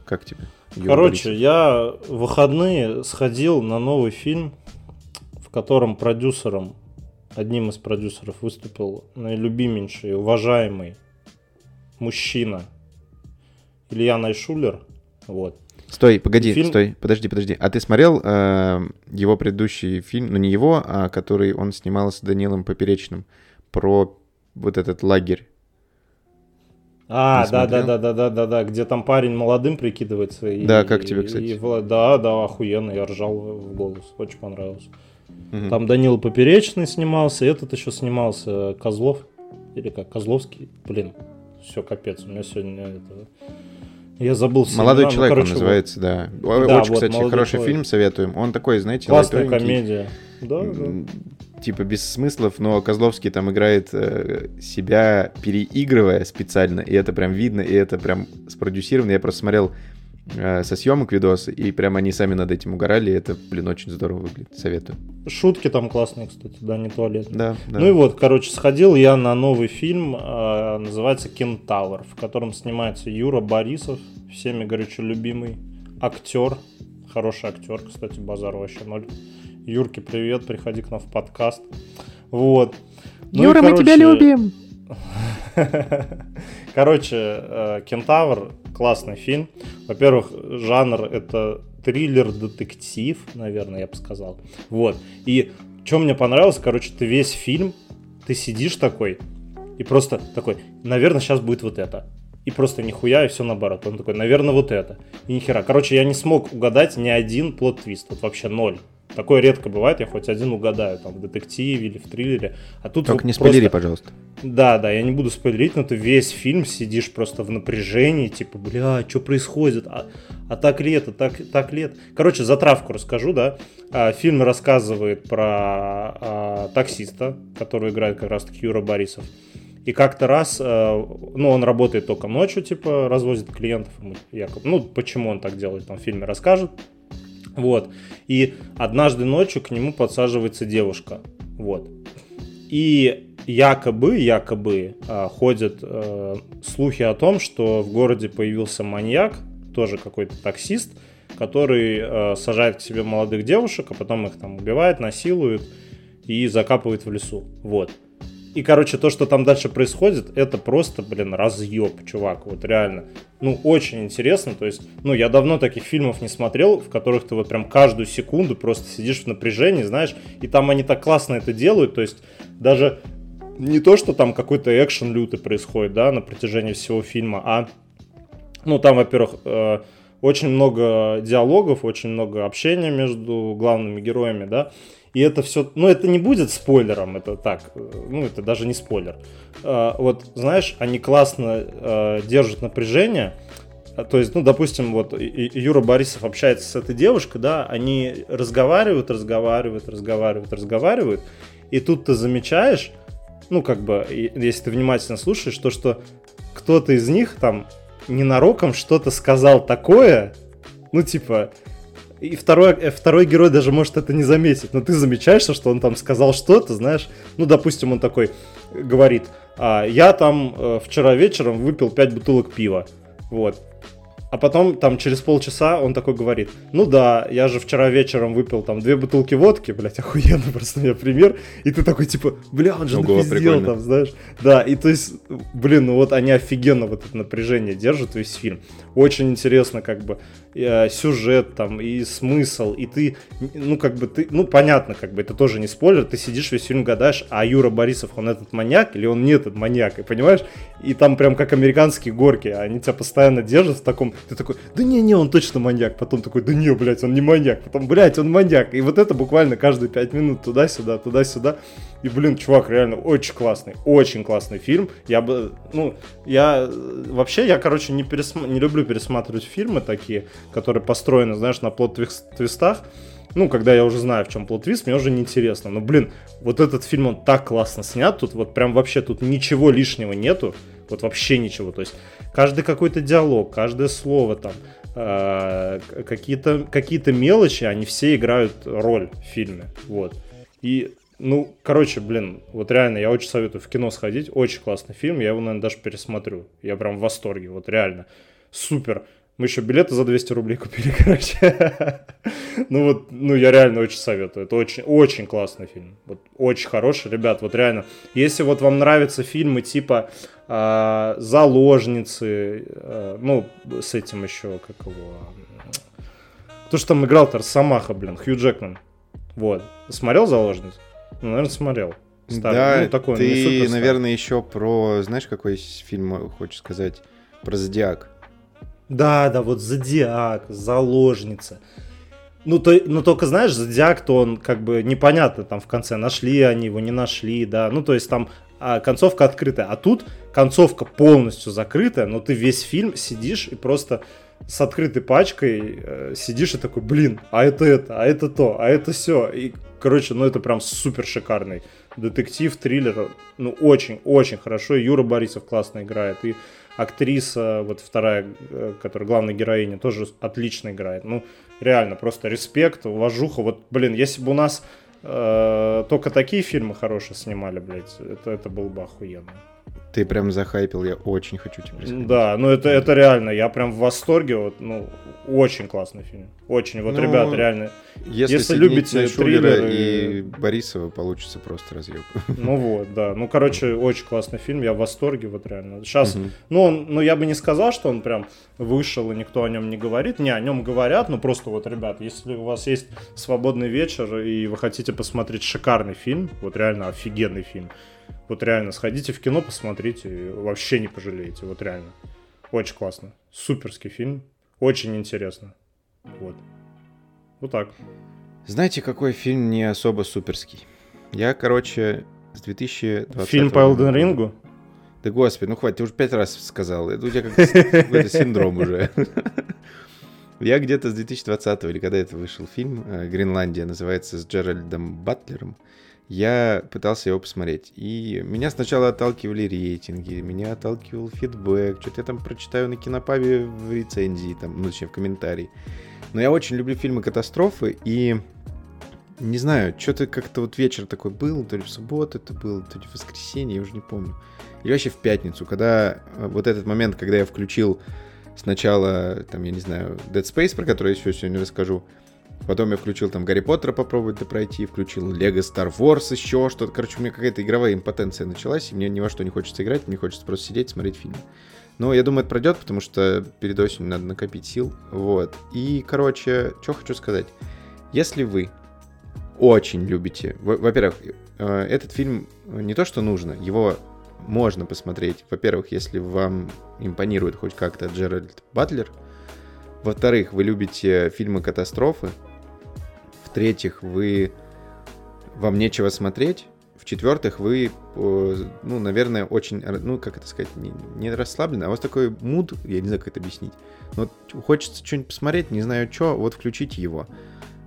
A: Как тебе? Юра
B: Короче,
A: Борисов?
B: я в выходные сходил на новый фильм, в котором продюсером, одним из продюсеров выступил наилюбименьший, уважаемый мужчина Илья Найшулер. Вот.
A: Стой, погоди,
B: фильм-
A: стой, подожди, подожди. А ты смотрел э, его предыдущий фильм, ну не его, а который он снимал с Данилом Поперечным про вот этот лагерь?
B: А, да, да, да, да, да, да, да, где там парень молодым прикидывается. и-
A: Да, как тебе, кстати?
B: и да, да, охуенно, я ржал в голос, очень понравилось.
A: Мгм.
B: Там Данил Поперечный снимался, этот еще снимался, Козлов, или как, Козловский, блин, все, капец, у меня сегодня это... Я забыл
A: Молодой
B: имена, ну,
A: человек
B: короче,
A: он называется, да.
B: Да,
A: Очень,
B: вот,
A: кстати,
B: «Молодой
A: хороший
B: человек».
A: фильм советуем. Он такой, знаете,
B: Классная комедия. Да, да.
A: Типа без смыслов, но Козловский там играет э, себя, переигрывая специально, и это прям видно, и это прям спродюсировано. Я просто смотрел со съемок видосы, и прям они сами над этим угорали, и это, блин, очень здорово выглядит. Советую.
B: Шутки там классные, кстати, да, не туалет.
A: Да, да.
B: Ну и вот, короче, сходил я на новый фильм, э, называется «Кентавр», в котором снимается Юра Борисов, всеми горячо любимый актер, хороший актер, кстати, базар вообще ноль. Юрке привет, приходи к нам в подкаст. Вот. Ну и, короче, (laughs) Короче, э, «Кентавр» классный фильм. Во-первых, жанр это триллер-детектив, наверное, я бы сказал. Вот. И что мне понравилось, короче, ты весь фильм, ты сидишь такой, и просто такой, наверное, сейчас будет вот это. И просто нихуя, и все наоборот. Он такой, наверное, вот это. И нихера. Короче, я не смог угадать ни один плод-твист. Вот вообще ноль. Такое редко бывает, я хоть один угадаю, там, в детективе или в триллере. А тут
A: Только не
B: просто-
A: спойлери, пожалуйста.
B: да, да, я не буду спойлерить, но ты весь фильм сидишь просто в напряжении, типа, бля, что происходит? А, а так ли это, так, так ли это? Короче, затравку расскажу, да. А, Фильм рассказывает про а, таксиста, который играет как раз-таки Юра Борисов. И как-то раз, э, ну, он работает только ночью, типа, развозит клиентов, якобы. Ну, почему он так делает, там в фильме расскажет. Вот. И однажды ночью к нему подсаживается девушка. Вот. И якобы, якобы э, ходят э, слухи о том, что в городе появился маньяк, тоже какой-то таксист, который э, сажает к себе молодых девушек, а потом их там убивает, насилует и закапывает в лесу. Вот. И, короче, то, что там дальше происходит, это просто, блин, разъеб, чувак, вот реально. Ну, очень интересно, то есть, ну, я давно таких фильмов не смотрел, в которых ты вот прям каждую секунду просто сидишь в напряжении, знаешь, и там они так классно это делают, то есть, даже не то, что там какой-то экшен лютый происходит, да, на протяжении всего фильма, а, ну, там, во-первых, э, очень много диалогов, очень много общения между главными героями, да, и это все, ну, это не будет спойлером, это так, э, ну, это даже не спойлер. Э, Вот, знаешь, они классно э, держат напряжение, то есть, ну, допустим, вот Юра Борисов общается с этой девушкой, да, они разговаривают, разговаривают, разговаривают, разговаривают, и тут ты замечаешь, ну, как бы, если ты внимательно слушаешь, то, что кто-то из них там ненароком что-то сказал такое, ну, типа, и второй, э, второй герой даже может это не заметить, но ты замечаешь, что он там сказал что-то, знаешь, ну, допустим, он такой говорит, «А, я там э, вчера вечером выпил 5 бутылок пива, вот, а потом там через полчаса он такой говорит, ну да, я же вчера вечером выпил там две бутылки водки, блядь, (laughs) охуенно просто у меня пример, и ты такой типа, бля, он же
A: Ого,
B: напиздел
A: прикольно.
B: там, знаешь, да, и то есть, блин, ну вот они офигенно вот это напряжение держат весь фильм, очень интересно как бы э, сюжет там и смысл, и ты, ну как бы ты, ну понятно, как бы это тоже не спойлер, ты сидишь весь фильм гадаешь, а Юра Борисов, он этот маньяк или он не этот маньяк, и понимаешь, и там прям как американские горки, они тебя постоянно держат в таком, ты такой, да не-не, он точно маньяк, потом такой, да не, блядь, он не маньяк, потом, блядь, он маньяк, и вот это буквально каждые пять минут туда-сюда, туда-сюда, и, блин, чувак, реально очень классный, очень классный фильм, я бы, ну, я, вообще, я, короче, не, пересма- не люблю пересматривать фильмы такие, которые построены, знаешь, на плод-твистах, ну, когда я уже знаю, в чем плод-твист, мне уже неинтересно. Но, блин, вот этот фильм, он так классно снят, тут вот прям вообще тут ничего лишнего нету. Вот вообще ничего. То есть каждый какой-то диалог, каждое слово там, э, какие-то какие мелочи, они все играют роль в фильме. Вот. И ну, короче, блин, вот реально, я очень советую в кино сходить. Очень классный фильм, я его, наверное, даже пересмотрю. Я прям в восторге, вот реально. Супер. Мы еще билеты за 200 рублей купили, (laughs) короче. ну вот, ну я реально очень советую. Это очень, очень классный фильм. Вот очень хороший, ребят, вот реально. Если вот вам нравятся фильмы типа э, «Заложницы», э, ну, с этим еще, как его... То, что там играл-то Самаха, блин, Хью Джекман. Вот. Смотрел «Заложниц»? Ну, наверное, смотрел.
A: Старый. Да, ну, такой, ты, наверное, еще про... Знаешь, какой фильм хочешь сказать? Про «Зодиак».
B: Да, да, вот Зодиак, Заложница. Ну, то, ну, только, знаешь, Зодиак, то он как бы непонятно там в конце, нашли они его, не нашли, да. Ну, то есть там а, концовка открытая. А тут концовка полностью закрытая, но ты весь фильм сидишь и просто с открытой пачкой э, сидишь и такой, блин, а это это, а это то, а это все. И, короче, ну это прям супер шикарный детектив, триллер. Ну, очень-очень хорошо. Юра Борисов классно играет. И актриса, вот вторая, э, которая главная героиня, тоже отлично играет. Ну, реально, просто респект, уважуха. Вот, блин, если бы у нас э, только такие фильмы хорошие снимали, блядь, это, это было бы охуенно.
A: Ты прям захайпил, я очень хочу тебе
B: сказать. Да, ну это, это реально, я прям в восторге, вот, ну, очень классный фильм. Очень, вот, ну, ребят, реально.
A: Если, если любите триллеры... и Борисова, получится просто разъеб. (laughs)
B: Ну вот, да. Ну, короче, очень классный фильм, я в восторге, вот реально. Сейчас, угу. ну, он, ну, я бы не сказал, что он прям вышел, и никто о нем не говорит. Не, о нем говорят, ну, просто вот, ребят, если у вас есть свободный вечер, и вы хотите посмотреть шикарный фильм, вот реально офигенный фильм, вот реально, сходите в кино, посмотрите, вообще не пожалеете, вот реально. Очень классно. Суперский фильм, очень интересно. Вот. Вот так.
A: Знаете, какой фильм не особо суперский? Я, короче, с 2020
B: Фильм по Elden Ring?
A: Да господи, ну хватит, ты уже пять раз сказал. Это у тебя какой-то синдром уже. (laughs) Я где-то с 2020 или когда это вышел фильм, э, Гренландия, называется, с Джеральдом Батлером я пытался его посмотреть. И меня сначала отталкивали рейтинги, меня отталкивал фидбэк, что-то я там прочитаю на кинопабе в рецензии, там, ну, точнее, в комментарии. Но я очень люблю фильмы катастрофы, и не знаю, что-то как-то вот вечер такой был, то ли в субботу это было, то ли в воскресенье, я уже не помню. Или вообще в пятницу, когда э, вот этот момент, когда я включил сначала, там, я не знаю, Dead Space, про который я еще сегодня расскажу, Потом я включил там Гарри Поттера попробовать пройти, включил Лего Star Wars, еще что-то. Короче, у меня какая-то игровая импотенция началась, и мне ни во что не хочется играть, мне хочется просто сидеть, смотреть фильм. Но я думаю, это пройдет, потому что перед осенью надо накопить сил. Вот. И, короче, что хочу сказать. Если вы очень любите... Во-первых, э, этот фильм не то, что нужно, его можно посмотреть. Во-первых, если вам импонирует хоть как-то Джеральд Батлер. Во-вторых, вы любите фильмы катастрофы. В-третьих, вы... Вам нечего смотреть. В-четвертых, вы, ну, наверное, очень, ну, как это сказать, не, не расслаблены, а у вас такой муд, я не знаю, как это объяснить. Вот хочется что-нибудь посмотреть, не знаю что, вот включите его.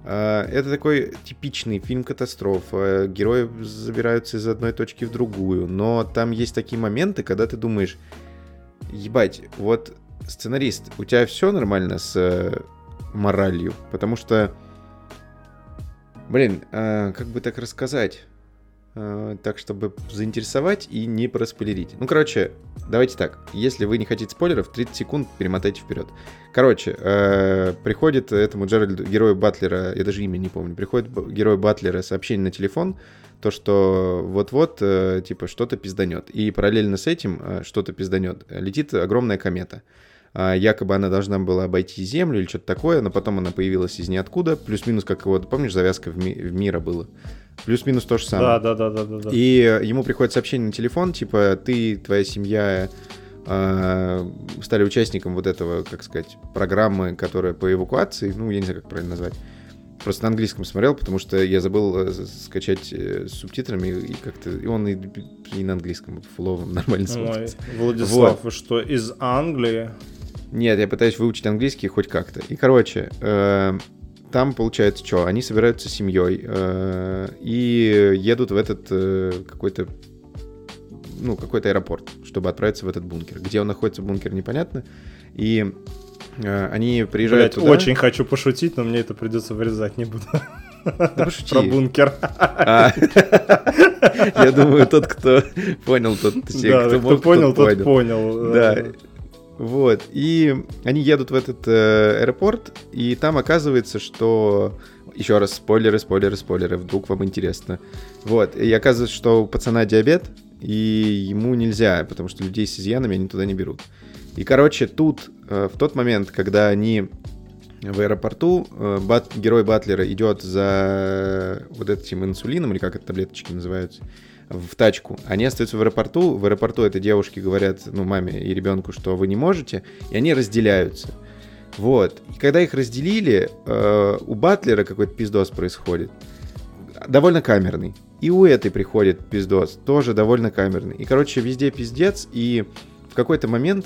A: А, это такой типичный фильм катастрофа. Герои забираются из одной точки в другую. Но там есть такие моменты, когда ты думаешь, ебать, вот сценарист, у тебя все нормально с э, моралью? Потому что Блин, э, как бы так рассказать? Э, так, чтобы заинтересовать и не проспойлерить. Ну, короче, давайте так. Если вы не хотите спойлеров, 30 секунд перемотайте вперед. Короче, э, приходит этому Джеральду, герою Батлера, я даже имя не помню, приходит герой Батлера сообщение на телефон, то, что вот-вот, э, типа, что-то пизданет. И параллельно с этим э, что-то пизданет. Летит огромная комета. А, якобы она должна была обойти Землю или что-то такое, но потом она появилась из ниоткуда, плюс-минус, как его, помнишь, завязка в, ми- в мира было? Плюс-минус то же самое.
B: Да, да, да, да, да.
A: И ему приходит сообщение на телефон, типа, ты, твоя семья э, стали участником вот этого, как сказать, программы, которая по эвакуации, ну, я не знаю, как правильно назвать. Просто на английском смотрел, потому что я забыл э, скачать э, с субтитрами, и как-то и он и, и на английском фловом нормально смотрится.
B: Владислав, вот. вы что, из Англии?
A: Нет, я пытаюсь выучить английский хоть как-то. И, короче, э, там получается что? Они собираются семьей э, и едут в этот э, какой-то ну, какой-то аэропорт, чтобы отправиться в этот бункер. Где он находится, бункер, непонятно. И э, они приезжают
B: Блядь,
A: туда.
B: очень хочу пошутить, но мне это придется вырезать, не буду.
A: Да пошути.
B: Про бункер.
A: А, Я думаю, тот, кто понял, тот,
B: Да,
A: кто
B: кто
A: мог,
B: понял,
A: тот
B: тот понял.
A: Да.
B: Э,
A: Вот. И они едут в этот э, аэропорт, и там оказывается, что... Еще раз, спойлеры, спойлеры, спойлеры, вдруг вам интересно. Вот. И оказывается, что у пацана диабет, и ему нельзя, потому что людей с изъянами они туда не берут. И, короче, тут, э, в тот момент, когда они в аэропорту, э, бат- герой Батлера идет за вот этим инсулином, или как это таблеточки называются, в тачку. Они остаются в аэропорту. В аэропорту этой девушке говорят, ну, маме и ребенку, что вы не можете, и они разделяются. Вот. И когда их разделили, э, у Батлера какой-то пиздос происходит. Довольно камерный. И у этой приходит пиздос, тоже довольно камерный. И, короче, везде пиздец, и в какой-то момент,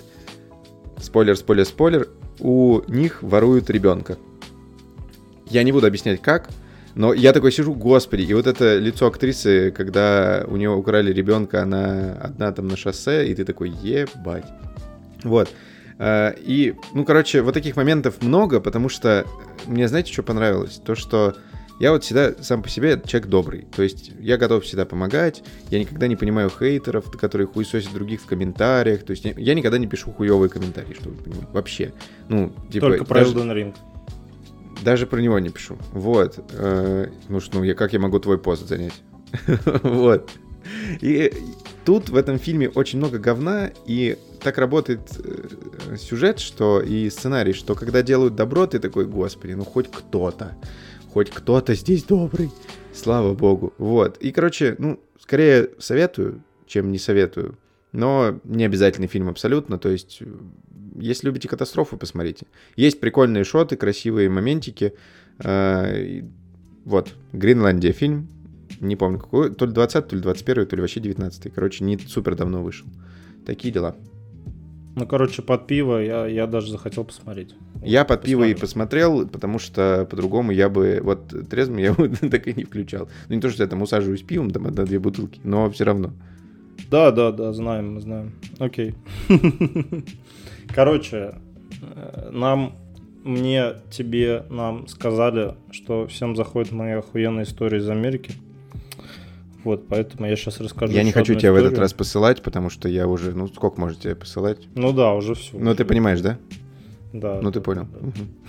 A: спойлер, спойлер, спойлер, у них воруют ребенка. Я не буду объяснять как, но я такой сижу, господи, и вот это лицо актрисы, когда у нее украли ребенка, она одна там на шоссе, и ты такой, ебать. Вот. Э, И, ну, короче, вот таких моментов много, потому что мне, знаете, что понравилось? То, что я вот всегда сам по себе человек добрый. То есть я готов всегда помогать. Я никогда не понимаю хейтеров, которые хуесосят других в комментариях. То есть я, я никогда не пишу хуевые комментарии, чтобы вы понимали. Вообще. Ну, типа...
B: Только про
A: даже-
B: Elden Ring.
A: Даже про него не пишу. Вот. Ну что, ну я, как я могу твой пост занять? (laughs) Вот. И тут в этом фильме очень много говна, и так работает э, сюжет, что и сценарий, что когда делают добро, ты такой, господи, ну хоть кто-то, хоть кто-то здесь добрый, слава богу. Вот. И, короче, ну, скорее советую, чем не советую. Но не обязательный фильм абсолютно, то есть если любите катастрофу, посмотрите. Есть прикольные шоты, красивые моментики. Э, Вот, Гренландия фильм. Не помню какой. То ли 20 то ли 21 то ли вообще 19 Короче, не супер давно вышел. Такие дела.
B: Ну, короче, под пиво я, я даже захотел посмотреть.
A: Я под пиво и посмотрел, потому что по-другому я бы... Вот трезвым я бы (laughs) так и не включал. Ну, не то, что я там усаживаюсь пивом, там, одна две бутылки, но все равно.
B: Да, да, да, знаем, мы знаем. Окей. (laughs) Короче, э, нам, мне, тебе, нам сказали, что всем заходит моя охуенная история из Америки. Вот, поэтому я сейчас расскажу.
A: я не хочу тебя в этот
B: историю.
A: раз посылать, потому что я уже... Ну, сколько можете тебя посылать?
B: Ну да, уже все.
A: Ну, ты понимаешь, да?
B: Да.
A: Ну,
B: да,
A: ты понял.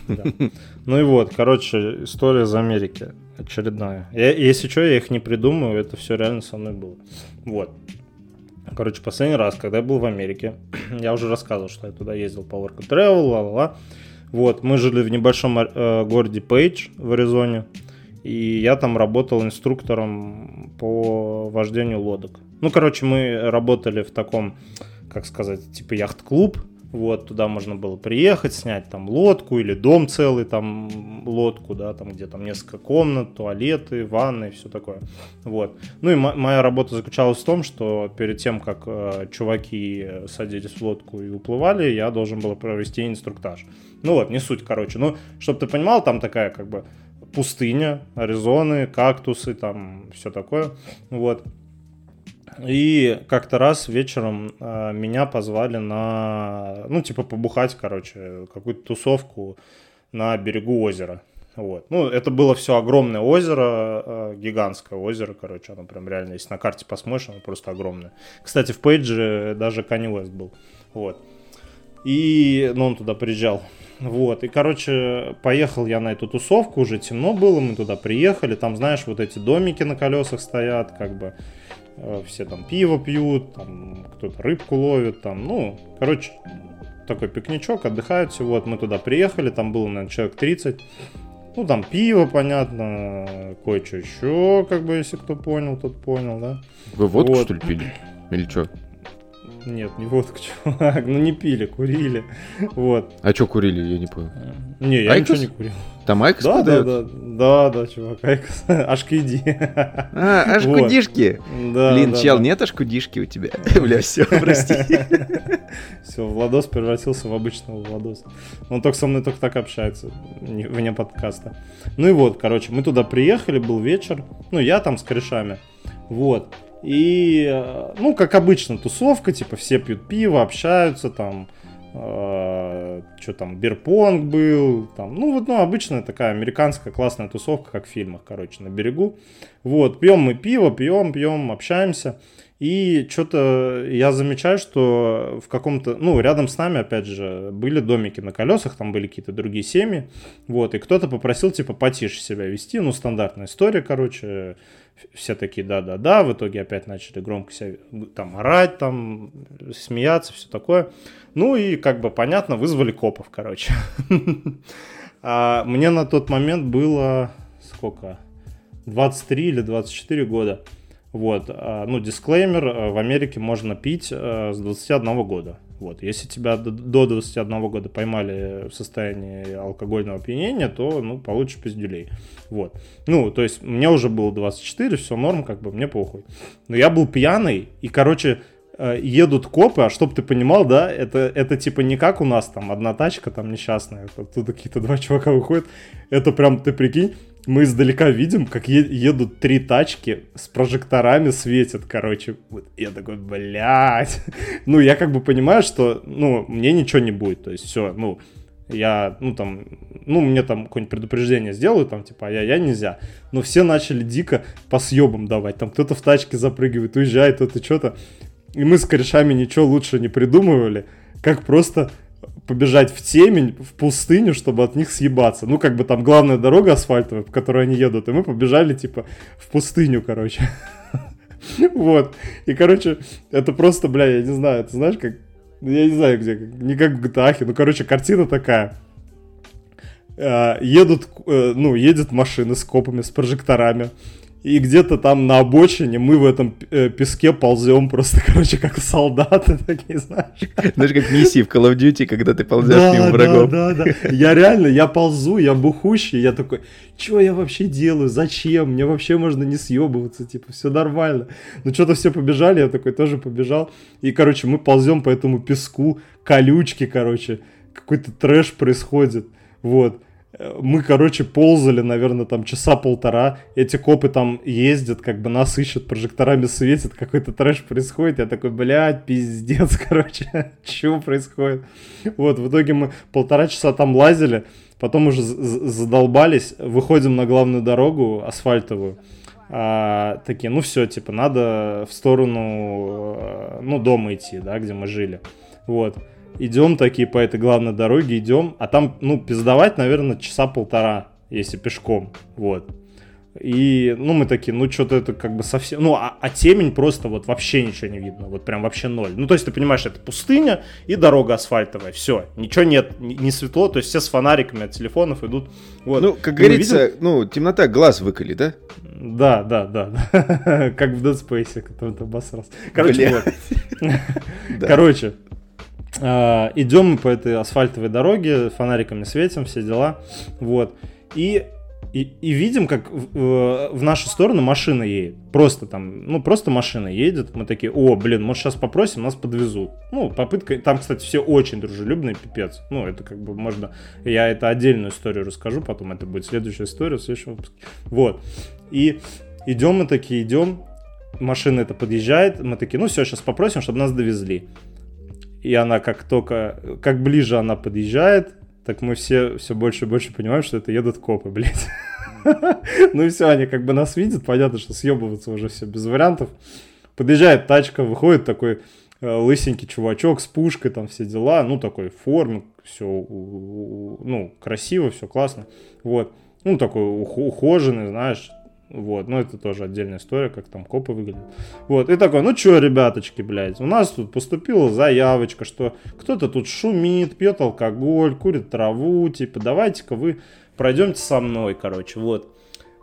B: да,
A: Мгм.
B: да. Ну и вот, короче, история из Америки очередная. Я, если что, я их не придумаю, это все реально со мной было. Вот. Короче, последний раз, когда я был в Америке, (clears throat) я уже рассказывал, что я туда ездил по work and travel, ла-ла-ла. Вот, мы жили в небольшом э, городе Пейдж в Аризоне, и я там работал инструктором по вождению лодок. Ну, короче, мы работали в таком, как сказать, типа яхт-клуб, вот, туда можно было приехать, снять там лодку или дом целый, там лодку, да, там где там несколько комнат, туалеты, ванны, все такое. Вот. Ну и мо- моя работа заключалась в том, что перед тем, как э, чуваки садились в лодку и уплывали, я должен был провести инструктаж. Ну вот, не суть, короче. Ну, чтобы ты понимал, там такая как бы пустыня, Аризоны, кактусы, там все такое. Вот. И как-то раз вечером э, меня позвали на, ну, типа, побухать, короче, какую-то тусовку на берегу озера. Вот. Ну, это было все огромное озеро, э, гигантское озеро, короче, оно прям реально, если на карте посмотришь, оно просто огромное. Кстати, в Пейдже даже Kanye West был. Вот. И, ну, он туда приезжал. Вот, и, короче, поехал я на эту тусовку, уже темно было, мы туда приехали, там, знаешь, вот эти домики на колесах стоят, как бы, все там пиво пьют, там кто-то рыбку ловит, там, ну, короче, такой пикничок, отдыхают все, вот, мы туда приехали, там было, наверное, человек 30, ну, там пиво, понятно, кое-что еще, как бы, если кто понял, тот понял, да.
A: Вы водку,
B: Вот.
A: что ли, пили? Или что?
B: Нет, не водка, (laughs) чувак, ну, не пили, курили, вот.
A: А что курили, я не понял.
B: Не, я
A: IQOS?
B: ничего не курил.
A: Там IQOS
B: Да, да, да, да, да, чувак, IQOS, (laughs) HQD.
A: А, аж (laughs)
B: Вот. Да,
A: Блин,
B: да,
A: чел,
B: да.
A: нет HQD -шки у тебя. (laughs) Бля, все, прости.
B: Все, Владос превратился в обычного Владоса. Он только со мной только так общается, не- вне подкаста. Ну и вот, короче, мы туда приехали, был вечер. Ну, я там с корешами. Вот. И, э, ну, как обычно, тусовка, типа, все пьют пиво, общаются, там, э, что там, бирпонг был, там, ну, вот, ну, обычная такая американская классная тусовка, как в фильмах, короче, на берегу. Вот, пьем мы пиво, пьем, пьем, общаемся. И что-то я замечаю, что в каком-то, ну, рядом с нами, опять же, были домики на колесах, там были какие-то другие семьи, вот, и кто-то попросил, типа, потише себя вести, ну, стандартная история, короче, все такие да-да-да, в итоге опять начали громко себя там орать, там смеяться, все такое. Ну и как бы понятно, вызвали копов, короче. (laughs) А мне на тот момент было сколько? 23 или 24 года. Вот, а, ну, дисклеймер, а, в Америке можно пить с 21 года. Вот, если тебя до 21 года поймали в состоянии алкогольного опьянения, то, ну, получишь пиздюлей. Вот. Ну, то есть, мне уже было 24, все норм, как бы, мне похуй. Но я был пьяный, и, короче, едут копы, а чтоб ты понимал, да, это, это типа не как у нас там одна тачка там несчастная, оттуда какие-то два чувака выходят, это прям, ты прикинь, мы издалека видим, как е- едут три тачки с прожекторами светят, короче. Вот я такой, блядь. (laughs) ну, я как бы понимаю, что, ну, мне ничего не будет. То есть все, ну, я, ну, там, ну, мне там какое-нибудь предупреждение сделают, там, типа, а я, я нельзя. Но все начали дико по съебам давать. Там кто-то в тачке запрыгивает, уезжает, кто-то что-то. И мы с корешами ничего лучше не придумывали, как просто побежать в темень, в пустыню, чтобы от них съебаться. Ну, как бы там главная дорога асфальтовая, по которой они едут, и мы побежали, типа, в пустыню, короче. (laughs) Вот. И, короче, это просто, бля, я не знаю, ты знаешь, как... Я не знаю, где, не как в GTA, ну, короче, картина такая. А, едут, э, ну, едет машина с копами, с прожекторами и где-то там на обочине мы в этом э, песке ползем просто, (laughs) короче, как солдаты (laughs) такие, знаешь.
A: Знаешь, как миссии в Call of Duty, когда ты ползешь да, мимо врагов.
B: Да, да, да. Я реально, я ползу, я бухущий, я такой, что я вообще делаю, зачем, мне вообще можно не съебываться, типа, все нормально. Ну, что-то все побежали, я такой тоже побежал. И, короче, мы ползем по этому песку, колючки, короче, какой-то трэш происходит, вот мы, короче, ползали, наверное, там часа полтора. Эти копы там ездят, как бы нас ищут, прожекторами светят, какой-то трэш происходит. Я такой, блядь, пиздец, (laughs) короче, чего происходит? Вот, в итоге мы полтора часа там лазили, потом уже задолбались, выходим на главную дорогу асфальтовую. А, такие, ну все, типа, надо в сторону, э, ну, дома идти, да, где мы жили. Вот идем такие по этой главной дороге, идем, а там, ну, пиздовать, наверное, часа полтора, если пешком, вот. И, ну, мы такие, ну, что-то это как бы совсем... Ну, а, а темень просто вот вообще ничего не видно, вот прям вообще ноль. Ну, то есть, ты понимаешь, это пустыня и дорога асфальтовая, все, ничего нет, не, светло, то есть все с фонариками от телефонов идут.
A: Вот. Ну, как и говорится, видим... ну, темнота глаз выколи, да?
B: Да, да, да, (laughs) как в Dead Space, который ты обосрался. Короче, вот. (laughs) Короче, Uh, идем мы по этой асфальтовой дороге, фонариками светим, все дела. Вот. И, и, и видим, как в, в нашу сторону машина едет. Просто там, ну, просто машина едет. Мы такие, о, блин, может сейчас попросим, нас подвезут. Ну, попытка, там, кстати, все очень дружелюбные, пипец. Ну, это как бы можно, я это отдельную историю расскажу, потом это будет следующая история в следующем выпуске. Вот. И идем мы такие, идем, машина это подъезжает, мы такие, ну все, сейчас попросим, чтобы нас довезли и она как только, как ближе она подъезжает, так мы все все больше и больше понимаем, что это едут копы, блядь. (laughs) Ну и все, они как бы нас видят, понятно, что съебываться уже все без вариантов. Подъезжает тачка, выходит такой э, лысенький чувачок с пушкой, там все дела, ну такой в форме, все, ну, красиво, все классно, вот. Ну, такой ухоженный, знаешь, вот, ну это тоже отдельная история, как там копы выглядят. Вот, и такой, ну чё, ребяточки, блядь, у нас тут поступила заявочка, что кто-то тут шумит, пьет алкоголь, курит траву, типа, давайте-ка вы пройдемте со мной, короче, вот.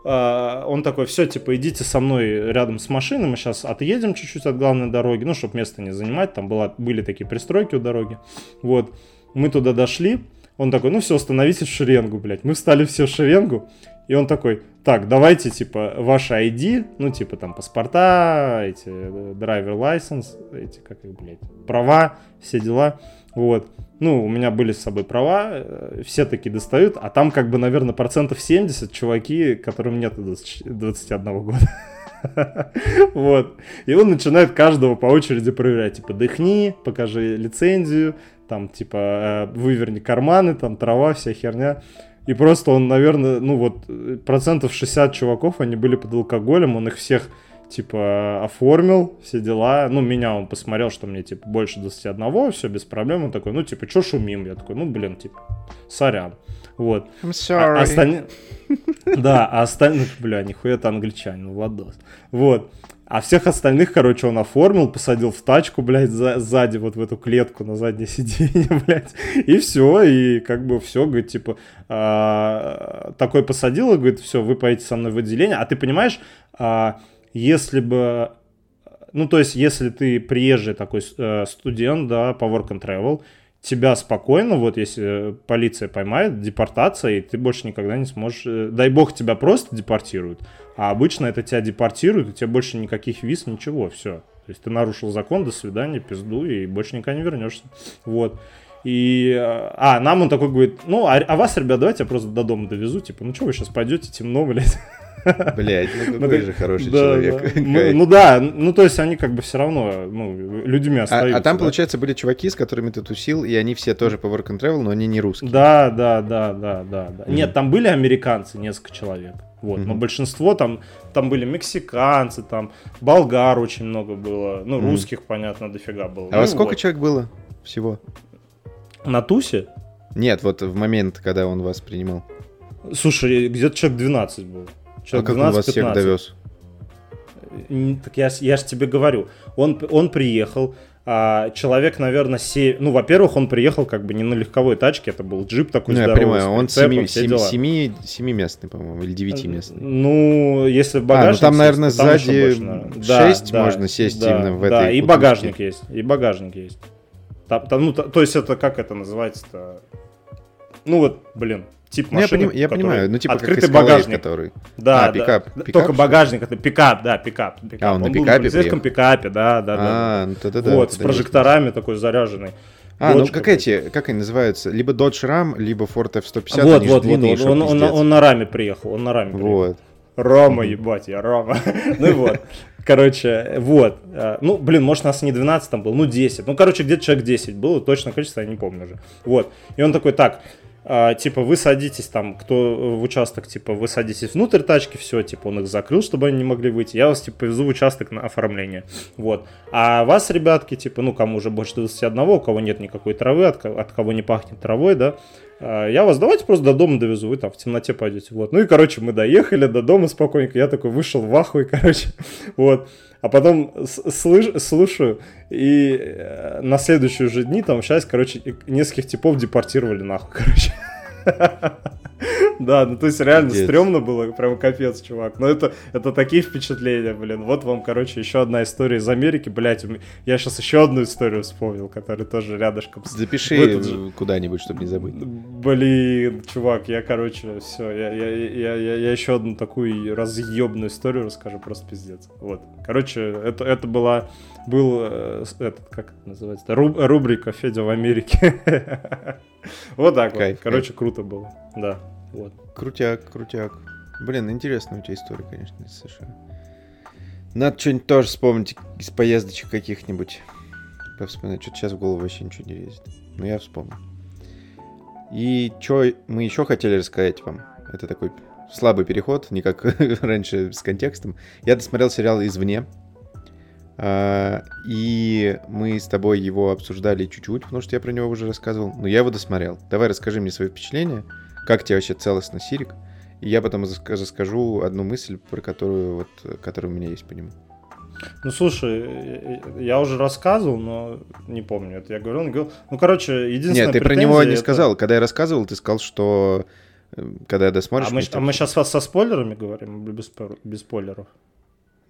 B: А, он такой, все, типа, идите со мной рядом с машиной, мы сейчас отъедем чуть-чуть от главной дороги, ну, чтобы место не занимать, там была, были такие пристройки у дороги, вот. Мы туда дошли, он такой, ну все, становитесь в шеренгу, блядь. Мы встали все в шеренгу, и он такой, так, давайте, типа, ваши ID, ну, типа, там, паспорта, эти, драйвер license, эти, как их, блядь, права, все дела, вот. Ну, у меня были с собой права, э, все такие достают, а там, как бы, наверное, процентов 70 чуваки, которым нет 20, 21 года. (laughs) Вот. И он начинает каждого по очереди проверять. Типа, дыхни, покажи лицензию, там, типа, э, выверни карманы, там, трава, вся херня. И просто он, наверное, ну вот, процентов 60 чуваков, они были под алкоголем, он их всех, типа, оформил, все дела. Ну, меня он посмотрел, что мне, типа, больше 21, все без проблем. Он такой, ну, типа, чё шумим? Я такой, ну, блин, типа, сорян. Вот.
A: I'm
B: А
A: sorry.
B: остальные... (laughs) Да, а остальных, бля, нихуя это англичанин, Владос. Вот. А всех остальных, короче, он оформил, посадил в тачку, блядь, за- сзади, вот в эту клетку на заднее (laughs) сиденье, блядь. И все, и как бы все, говорит, типа, а, такой посадил, и говорит, все, вы поедете со мной в отделение. А ты понимаешь, а, если бы ну, то есть, если ты приезжий такой э, студент, да, по work and travel, тебя спокойно, вот если полиция поймает, депортация, и ты больше никогда не сможешь... э, Дай бог, тебя просто депортируют, а обычно это тебя депортируют, и тебе больше никаких виз, ничего, все. То есть ты нарушил закон, до свидания, пизду, и больше никогда не вернешься. Вот. И, э, а, нам он такой говорит, ну, а, а вас, ребят, давайте я просто до дома довезу, типа, ну что вы сейчас пойдете, темно, блядь. (laughs)
A: Блять, ну
B: Ну,
A: какой
B: так-
A: же хороший человек. (laughs)
B: Ну, ну да, ну то есть они как бы все равно, ну, людьми
A: А,
B: остаются.
A: а там, получается, были чуваки, с которыми ты тусил, и они все тоже по work and travel, но они не русские.
B: Да, да, да, да, да. Нет, там были американцы, несколько человек. Вот, но
A: Мгм.
B: большинство там, там были мексиканцы, там болгар очень много было, ну,
A: Мгм.
B: русских, понятно, дофига было.
A: А
B: Ну,
A: сколько
B: вот.
A: человек было всего?
B: На тусе?
A: Нет, вот в момент, когда он вас принимал.
B: Слушай, где-то человек 12 был.
A: А
B: Человек
A: как он вас всех
B: 12-15.
A: довез?
B: Так я, ж- я же тебе говорю, он, он приехал, а, человек, наверное, се... ну, во-первых, он приехал как бы не на легковой тачке, это был джип такой
A: Ну, я
B: здоровый,
A: понимаю,
B: с
A: он
B: прицепом,
A: семи-
B: все
A: семи-
B: дела.
A: семи- семиместный, по-моему, или девятиместный.
B: Ну, если в
A: А, ну
B: багажник
A: там,
B: сесть,
A: наверное,
B: там еще
A: сзади
B: больше, наверное.
A: шесть можно сесть
B: да,
A: именно в
B: Да,
A: этой
B: и
A: кутушке.
B: багажник есть, и багажник есть. Там, там, ну, то, то есть это как это называется-то? Ну вот, блин, тип
A: Ну, я,
B: машины,
A: поним- я понимаю, ну типа
B: открытый
A: как
B: багажник.
A: который.
B: Да,
A: А,
B: да.
A: пикап.
B: Да,
A: Пикап,
B: Только
A: что
B: багажник, это пикап, да, пикап. пикап.
A: А, он на
B: был
A: пикапе
B: полицейском
A: приехал?
B: пикапе, да, да, да.
A: а, ну тогда да.
B: вот, с
A: тогда есть.
B: прожекторами такой заряженный.
A: А, ну
B: Dodge
A: как
B: какой-то.
A: эти, как они называются? Либо Dodge Ram, либо Ford F-150.
B: вот, вот, вот,
A: длинные,
B: вот, он, он,
A: пиздец.
B: он на раме приехал, он на раме приехал.
A: Вот.
B: Рома, ебать, я Рома. (laughs) ну вот. Короче, вот. А, Ну, блин, может, нас не 12 там был, ну 10. Ну, короче, где-то человек 10 было, точно количество я не помню уже. Вот. И он такой, так, а, типа, вы садитесь там, кто в участок, типа, вы садитесь внутрь тачки, все, типа, он их закрыл, чтобы они не могли выйти. Я вас, типа, повезу в участок на оформление. Вот. А вас, ребятки, типа, ну, кому уже больше 21, у кого нет никакой травы, от, от кого не пахнет травой, да, а, я вас давайте просто до дома довезу, вы там в темноте пойдете. Вот. Ну и, короче, мы доехали до дома спокойненько. Я такой вышел в ахуй, (laughs) короче. Вот. А потом слыш- слушаю, и э, на следующие же дни там сейчас, короче, нескольких типов депортировали нахуй, (laughs) короче. Да, ну то есть реально
A: Пиздец.
B: стрёмно было, прям капец, чувак. Но это, это такие впечатления, блин. Вот вам, короче, еще одна история из Америки, меня- Я сейчас еще одну историю вспомнил, которая тоже рядышком
A: Запиши
B: же-
A: куда-нибудь, чтобы не забыть.
B: Блин, чувак, я, короче, все, я, я, я, я, я еще одну такую разъебную историю расскажу, просто пиздец. Вот. Короче, это, это была, был, э, этот, как это называется, руб- рубрика «Федя в Америке». (laughs) Вот так вот.
A: Кайф,
B: Короче, круто было, да. Вот.
A: Крутяк, крутяк. Блин, интересная у тебя история, конечно, из США. Надо что-нибудь тоже вспомнить из поездочек каких-нибудь. Повспоминать. Что-то сейчас в голову вообще ничего не лезет. Но я вспомнил. И что мы еще хотели рассказать вам? Это такой слабый переход, не как (laughs) раньше с контекстом. Я досмотрел сериал «Извне». А, И мы с тобой его обсуждали чуть-чуть, потому что я про него уже рассказывал. Но я его досмотрел. Давай расскажи мне свои впечатления. Как тебе вообще целостно Сирик? И я потом расскажу одну мысль, про которую вот, которая у меня есть по нему.
B: Ну, слушай, э, я уже рассказывал, но не помню, это я говорил, не говорил. Ну, короче, единственное
A: Нет, ты про него не сказал. Когда я рассказывал, ты сказал, что э, когда досмотришь...
B: А мы, а мы сейчас со спойлерами говорим без, без спойлеров?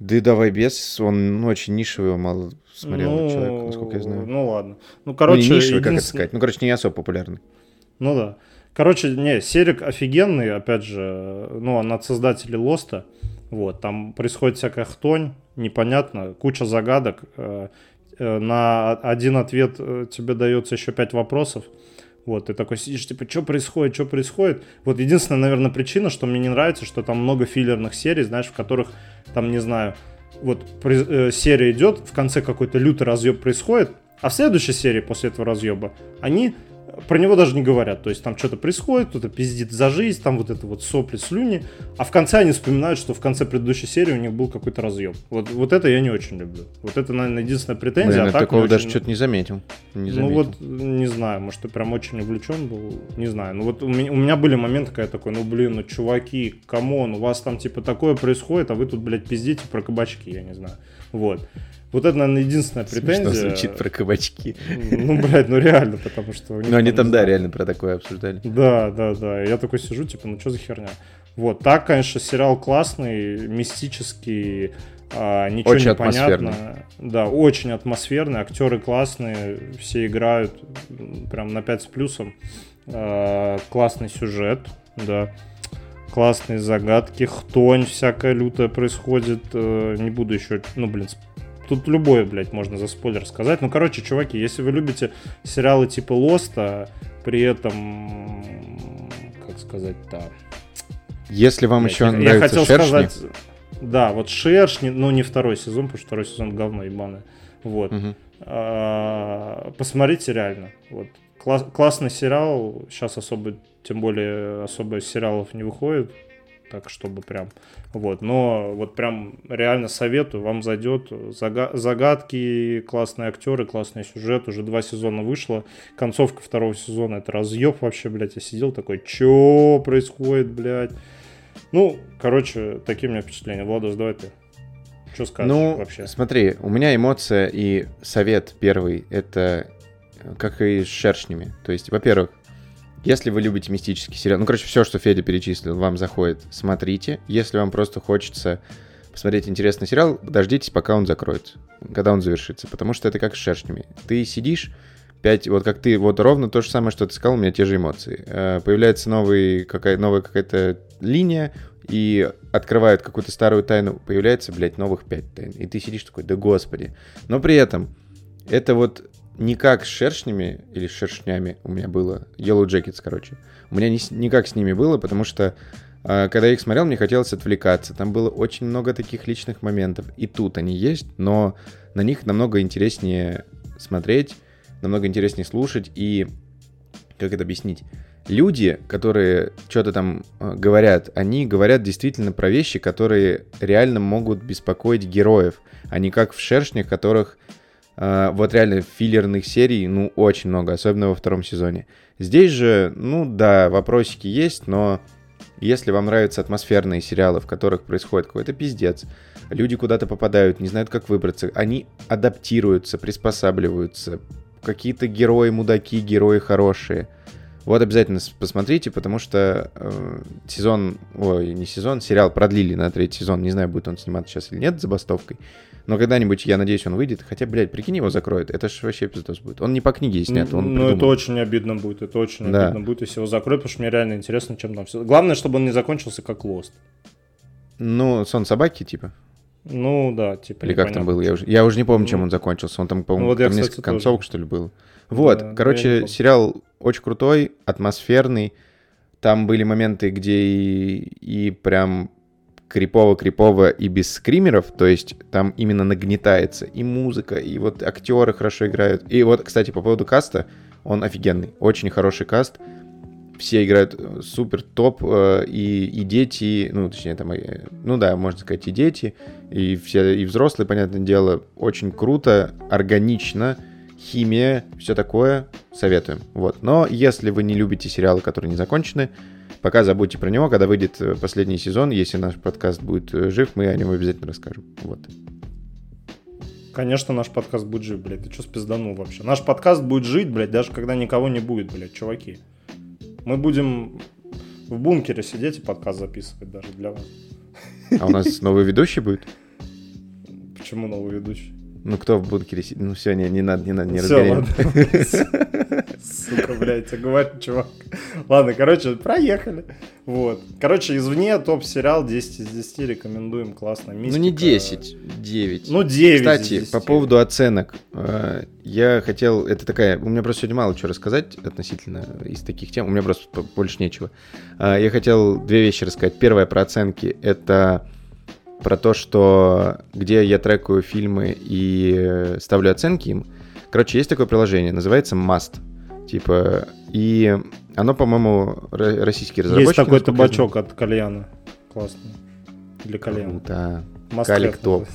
A: Да и давай без, он ну, очень нишевый, мало смотрел
B: ну,
A: человек, насколько я знаю.
B: Ну ладно. Ну,
A: Ну,
B: короче,
A: не нишевый, как это сказать. Ну, короче, не особо популярный.
B: Ну да. Короче, не, серик офигенный, опять же, ну, он от создателей Лоста. Вот, там происходит всякая хтонь, непонятно, куча загадок. э, э, На один ответ э, тебе дается еще пять вопросов. Вот, ты такой сидишь, типа, что происходит, что происходит? Вот единственная, наверное, причина, что мне не нравится, что там много филлерных серий, знаешь, в которых, там, не знаю, вот э, серия идет, в конце какой-то лютый разъеб происходит, а в следующей серии после этого разъеба они про него даже не говорят. То есть там что-то происходит, кто-то пиздит за жизнь, там вот это вот сопли, слюни. А в конце они вспоминают, что в конце предыдущей серии у них был какой-то разъем. Вот, вот это я не очень люблю. Вот это, наверное, единственная претензия.
A: Блин,
B: а
A: я
B: так
A: такого даже
B: очень-
A: что-то не заметил. Не
B: Ну
A: заметил.
B: вот, не знаю, может, ты прям очень увлечен был, не знаю. Ну вот у меня, у меня были моменты, когда я такой, ну блин, ну чуваки, come on, у вас там типа такое происходит, а вы тут, блядь, пиздите про кабачки, я не знаю. Вот. Вот это, наверное, единственная
A: Смешно
B: претензия.
A: звучит про кабачки.
B: Ну, блядь, ну реально, потому что...
A: Ну, они там, да, реально про такое обсуждали.
B: Да, да, да. Я такой сижу, типа, ну что за херня? Вот, так, конечно, сериал классный, мистический, а, ничего
A: Очень
B: не понятно. Да, очень атмосферный, актеры классные, все играют прям на 5 с плюсом. А, классный сюжет, да. Классные загадки, хтонь всякая лютая происходит. Э, Не буду еще, ну, блин, тут любое, блядь, можно за спойлер сказать. Ну, короче, чуваки, если вы любите сериалы типа Лоста, при этом, как сказать-то...
A: Если вам
B: Блядь,
A: еще
B: я-
A: нравятся
B: я хотел
A: шершни,
B: сказать, да, вот шершни, но не второй сезон, потому что второй сезон говно ебаное. Вот. А, Посмотрите реально. Вот. Класс- классный сериал. Сейчас особо, тем более, особо сериалов не выходит. Так, чтобы прям... Вот. Но вот прям реально советую. Вам зайдет. Зага- загадки, классные актеры, классный сюжет. Уже два сезона вышло. Концовка второго сезона это разъеб вообще, блядь. Я сидел такой, чё происходит, блядь? Ну, короче, такие у меня впечатления. Владос, давай ты. Что скажешь
A: Ну,
B: вообще?
A: смотри, у меня эмоция и совет первый, это э, как и с шершнями. То есть, во-первых, если вы любите мистический сериал, ну, короче, все, что Федя перечислил, вам заходит, смотрите. Если вам просто хочется посмотреть интересный сериал, дождитесь, пока он закроется, когда он завершится, потому что это как с шершнями. Ты сидишь, пять, вот как ты, вот ровно то же самое, что ты сказал, у меня те же эмоции. Э, Появляется новый, какая, новая какая-то линия, и открывают какую-то старую тайну, появляется, блядь, новых пять тайн. И ты сидишь такой, да господи. Но при этом это вот не как с шершнями или с шершнями у меня было. Yellow Jackets, короче. У меня не, с- никак с ними было, потому что а, когда я их смотрел, мне хотелось отвлекаться. Там было очень много таких личных моментов. И тут они есть, но на них намного интереснее смотреть, намного интереснее слушать. И как это объяснить? Люди, которые что-то там э, говорят, они говорят действительно про вещи, которые реально могут беспокоить героев, а не как в шершнях, которых э, вот реально филлерных серий, ну, очень много, особенно во втором сезоне. Здесь же, ну да, вопросики есть, но если вам нравятся атмосферные сериалы, в которых происходит какой-то пиздец, люди куда-то попадают, не знают, как выбраться, они адаптируются, приспосабливаются, какие-то герои мудаки, герои хорошие. Вот обязательно посмотрите, потому что э, сезон, ой, не сезон, сериал продлили на третий сезон. Не знаю, будет он сниматься сейчас или нет забастовкой. Но когда-нибудь, я надеюсь, он выйдет. Хотя, блядь, прикинь, его закроют. Это же вообще пиздос будет. Он не по книге снят, он
B: ну, это очень обидно будет, это очень
A: Да.
B: обидно будет, если его закроют, потому что мне реально интересно, чем там все. Главное, чтобы он не закончился как Lost.
A: Ну, сон собаки, типа.
B: Ну, да, типа.
A: Или как там было? Я уже, я уже не помню, чем
B: Ну,
A: он закончился. Он там, по-моему,
B: вот я,
A: там
B: кстати,
A: несколько
B: тоже.
A: концовок, что ли, было. Вот,
B: Да, я не
A: короче, сериал очень крутой, атмосферный. Там были моменты, где и, и прям крипово-крипово и без скримеров, то есть там именно нагнетается и музыка, и вот актеры хорошо играют. И вот, кстати, по поводу каста, он офигенный, очень хороший каст. Все играют э, супер топ, э, и, и дети, ну, точнее, там, ну да, можно сказать, и дети, и все, и взрослые, понятное дело, очень круто, органично, химия, все такое, советуем. Вот. Но если вы не любите сериалы, которые не закончены, пока забудьте про него, когда выйдет э, последний сезон, если наш подкаст будет жив, мы о нем обязательно расскажем. Вот.
B: Конечно, наш подкаст будет жив, блядь. Ты что спизданул вообще? Наш подкаст будет жить, блядь, даже когда никого не будет, блядь, чуваки. Мы будем в бункере сидеть и подкаст записывать даже для вас.
A: А у нас новый ведущий будет?
B: Почему новый ведущий?
A: Ну, кто в бункере сидит? Ну, все, не, не надо, не надо, не
B: ладно. Сука, блядь, тебе говорю, чувак. Ладно, короче, проехали. Вот. Короче, извне топ-сериал 10 из 10 рекомендуем, классно.
A: Ну,
B: Мистика.
A: не 10, 9.
B: Ну, 9 из
A: Кстати,
B: 10.
A: по поводу оценок. э, Я хотел, это такая, у меня просто сегодня мало чего рассказать относительно из таких тем, у меня просто больше нечего. А, Я хотел две вещи рассказать. Первое про оценки, это про то, что где я трекаю фильмы и ставлю оценки им. Короче, есть такое приложение, называется Must. Типа, и оно, по-моему, ро- российский разработчик.
B: Есть такой табачок от кальяна. Классный. Для кальяна.
A: Круто.
B: Must
A: Калик топ.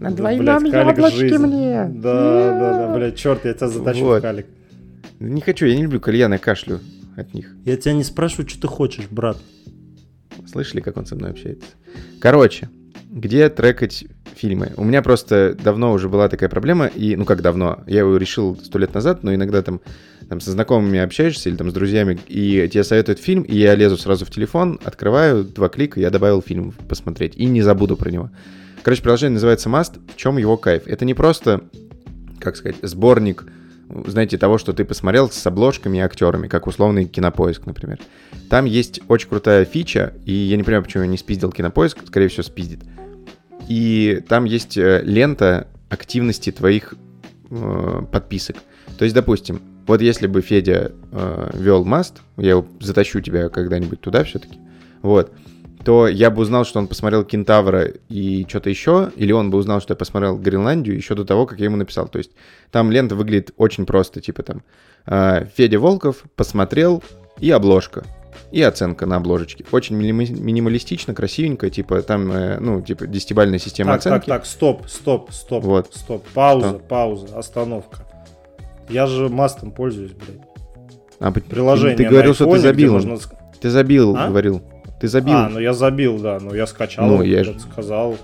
A: На
B: Да,
A: двойном яблочке мне.
B: Да, да, да, блядь, черт, я тебя затащу
A: Вот.
B: в калик.
A: Не хочу, я не люблю кальян, я кашлю от них.
B: Я тебя не спрашиваю, что ты хочешь, брат.
A: Слышали, как он со мной общается? Короче, где трекать фильмы? У меня просто давно уже была такая проблема, и, ну как давно, я его решил сто лет назад, но иногда там, там со знакомыми общаешься или там с друзьями, и тебе советуют фильм, и я лезу сразу в телефон, открываю, два клика, я добавил фильм посмотреть, и не забуду про него. Короче, приложение называется Must. В чем его кайф? Это не просто, как сказать, сборник, знаете, того, что ты посмотрел с обложками и актерами, как условный кинопоиск, например. Там есть очень крутая фича, и я не понимаю, почему я не спиздил кинопоиск, скорее всего, спиздит. И там есть э, лента активности твоих э, подписок. То есть, допустим, вот если бы Федя э, вел Маст, я затащу тебя когда-нибудь туда все-таки, вот, то я бы узнал, что он посмотрел Кентавра и что-то еще, или он бы узнал, что я посмотрел Гренландию еще до того, как я ему написал. То есть там лента выглядит очень просто, типа там э, Федя Волков посмотрел и обложка. И оценка на обложечке. Очень минималистично, красивенько, типа там, э, ну, типа десятибальная система
B: Так, так,
A: оценки.
B: так, стоп, стоп, стоп,
A: Вот.
B: стоп. Пауза,
A: Что?
B: пауза, остановка. Я же мастом пользуюсь, блядь.
A: А,
B: Приложение
A: Ты говорил, что ты забил.
B: можно
A: Ты забил,
B: А?
A: говорил. Ты забил.
B: А, ну я забил, да, ну я скачал,
A: Ну, я
B: я
A: ж-
B: сказал.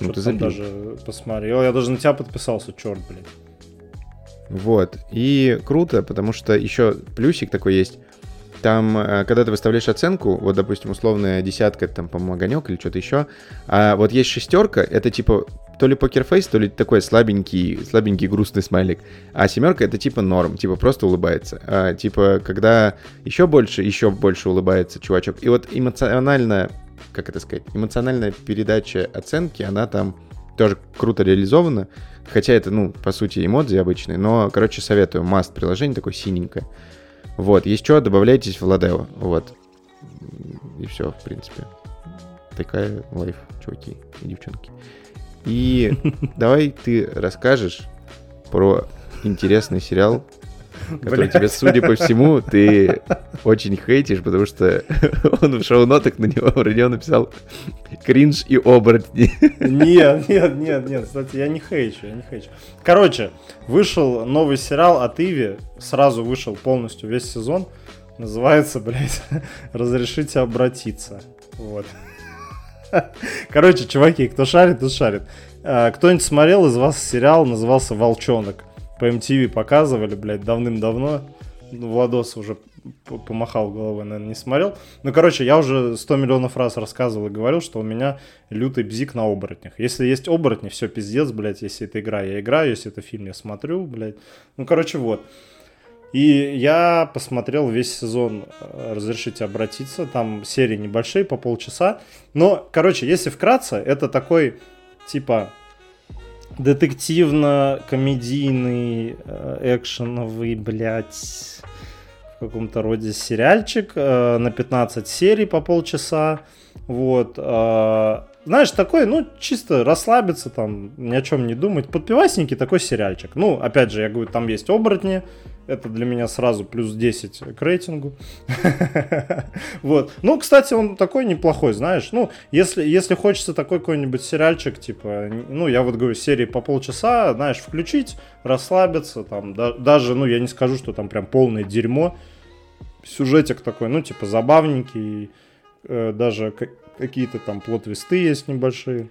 A: Ну, ты забил.
B: даже посмотрел. Я даже на тебя подписался, черт, блядь.
A: Вот. И круто, потому что еще плюсик такой есть. Там, э, когда ты выставляешь оценку, вот, допустим, условная десятка, там, по-моему, огонек или что-то еще, а вот есть шестерка, это типа то ли покерфейс, то ли такой слабенький, слабенький грустный смайлик, а семерка это типа норм, типа просто улыбается. А, типа, когда еще больше, еще больше улыбается чувачок. И вот эмоционально, как это сказать, эмоциональная передача оценки, она там тоже круто реализована. Хотя это, ну, по сути, эмодзи обычные, но, короче, советую. Маст приложение такое синенькое. Вот, есть что, добавляйтесь в Ладео. Вот. И все, в принципе. Такая лайф, чуваки и девчонки. И (laughs) давай ты расскажешь про интересный сериал, который тебе, судя по всему, ты очень хейтишь, потому что (laughs) он в шоу-нотах на него, него написал кринж и оборотни.
B: Нет, нет, нет, нет, кстати, я не хейчу, я не хейчу. Короче, вышел новый сериал от Иви, сразу вышел полностью весь сезон. Называется, блядь, (laughs) «Разрешите обратиться». Вот. Короче, чуваки, кто шарит, тот шарит. А, Кто-нибудь смотрел из вас сериал, назывался «Волчонок»? По MTV показывали, блядь, давным-давно. Ну, Владос уже помахал головой, наверное, не смотрел. Ну, короче, я уже 100 миллионов раз рассказывал и говорил, что у меня лютый бзик на оборотнях. Если есть оборотни, все пиздец, блядь, если это игра, я играю, если это фильм, я смотрю, блядь. Ну, короче, вот. И я посмотрел весь сезон э, «Разрешите обратиться». Там серии небольшие, по полчаса. Но, короче, если вкратце, это такой, типа, детективно-комедийный, э, экшеновый, блядь, в каком-то роде сериальчик э, на 15 серий по полчаса. Вот. э, знаешь, такой, ну, чисто расслабиться там, ни о чем не думать. Подпивасненький такой сериальчик. Ну, опять же, я говорю, там есть оборотни. Это для меня сразу плюс 10 к рейтингу. (laughs) Вот. Ну, кстати, он такой неплохой, знаешь. Ну, если, если хочется такой какой-нибудь сериальчик, типа, ну, я вот говорю, серии по полчаса, знаешь, включить, расслабиться, там, да- даже, ну, я не скажу, что там прям полное дерьмо. Сюжетик такой, ну, типа, забавненький, э, даже какие-то там плод-твисты есть небольшие.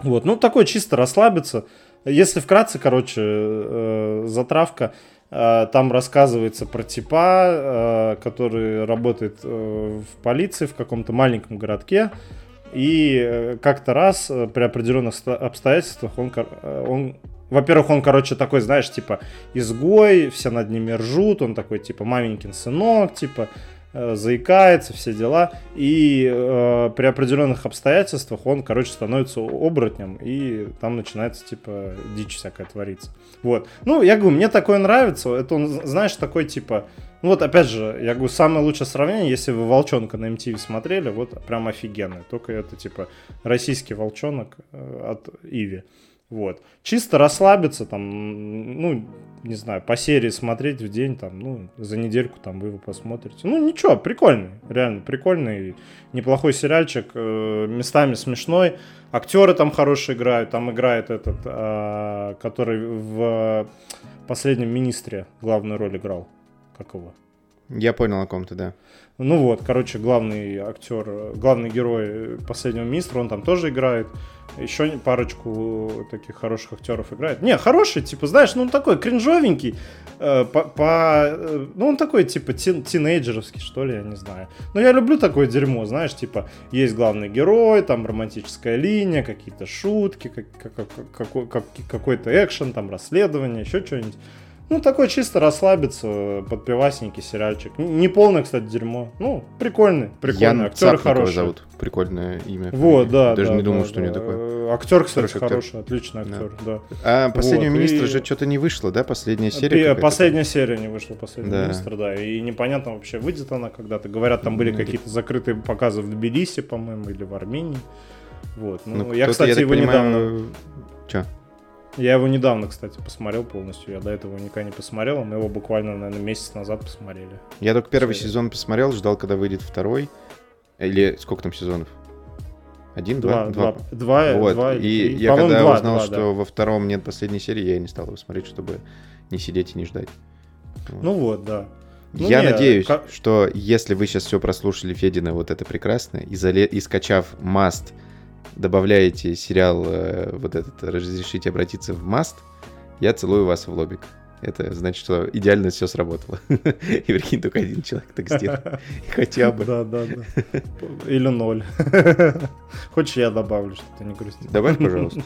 B: Вот, ну, такой чисто расслабиться. Если вкратце, короче, э, затравка, э, там рассказывается про типа, э, который работает э, в полиции в каком-то маленьком городке. И э, как-то раз э, при определенных обстоятельствах он, э, он во-первых, он, короче, такой, знаешь, типа, изгой, все над ними ржут, он такой, типа, маменькин сынок, типа, заикается, все дела. И э, при определенных обстоятельствах он, короче, становится оборотнем, и там начинается, типа, дичь всякая твориться. Вот. Ну, я говорю, мне такое нравится. Это он, знаешь, такой, типа, ну вот, опять же, я говорю, самое лучшее сравнение, если вы «Волчонка» на MTV смотрели, вот прям офигенный. Только это, типа, российский «Волчонок» э, от Иви. Вот. Чисто расслабиться, там, ну, не знаю, по серии смотреть в день, там, ну, за недельку там вы его посмотрите. Ну, ничего, прикольный, реально прикольный, неплохой сериальчик, э, местами смешной. Актеры там хорошие играют, там играет этот, э, который в «Последнем министре» главную роль играл. Как его?
A: Я понял о ком-то, да.
B: Ну вот, короче, главный актер, главный герой «Последнего министра», он там тоже играет. Еще парочку таких хороших актеров играет. Не, хороший, типа, знаешь, ну он такой кринжовенький. Э, по, по, э, ну он такой, типа, тин, тинейджеровский, что ли, я не знаю. Но я люблю такое дерьмо, знаешь, типа, есть главный герой, там романтическая линия, какие-то шутки, как, как, как, как, какой-то экшен, там расследование, еще что-нибудь. Ну, такой чисто расслабиться, под пивасненький сериальчик. Не полное, кстати, дерьмо. Ну, прикольный, прикольный.
A: Ян
B: Актеры
A: Цапникова
B: хорошие.
A: зовут. Прикольное имя.
B: Вот, да.
A: Даже
B: да,
A: не думал,
B: да,
A: что у него
B: да.
A: такое.
B: Актер, кстати,
A: Хороший актер.
B: хороший, отличный
A: Да.
B: актер, да.
A: А последнего
B: Вот,
A: министра
B: и-
A: же что-то не вышло, да? Последняя серия.
B: Последняя серия не вышла, последний
A: Да.
B: министр, да. И непонятно вообще, выйдет она когда-то. Говорят, там были
A: Ну,
B: какие-то закрытые показы в Тбилиси, по-моему, или в Армении. Вот. Ну,
A: Ну,
B: я, кстати,
A: так
B: его недавно.
A: понимаю, Чё?
B: Я его недавно, кстати, посмотрел полностью. Я до этого никогда не посмотрел. Мы его буквально, наверное, месяц назад посмотрели.
A: Я только первый
B: Серия.
A: сезон посмотрел, ждал, когда выйдет второй. Или сколько там сезонов? Один, два?
B: Два, два, два,
A: Вот.
B: два
A: и
B: три.
A: я когда
B: два,
A: узнал,
B: два,
A: что
B: да.
A: во втором нет последней серии, я и не стал его смотреть, чтобы не сидеть и не ждать. Вот.
B: Ну вот, да. ну
A: я
B: не,
A: надеюсь,
B: ка-
A: что если вы сейчас все прослушали Федина, вот это прекрасное, и, зале... и скачав Must, добавляете сериал э, вот этот «Разрешите обратиться в Must», я целую вас в лобик. Это значит, что идеально все сработало. (laughs) И прикинь, только один человек так сделал. (laughs) Хотя бы.
B: Да, да, да. (laughs) Или ноль. Хочешь, я добавлю что-то, не грусти.
A: Добавь, пожалуйста.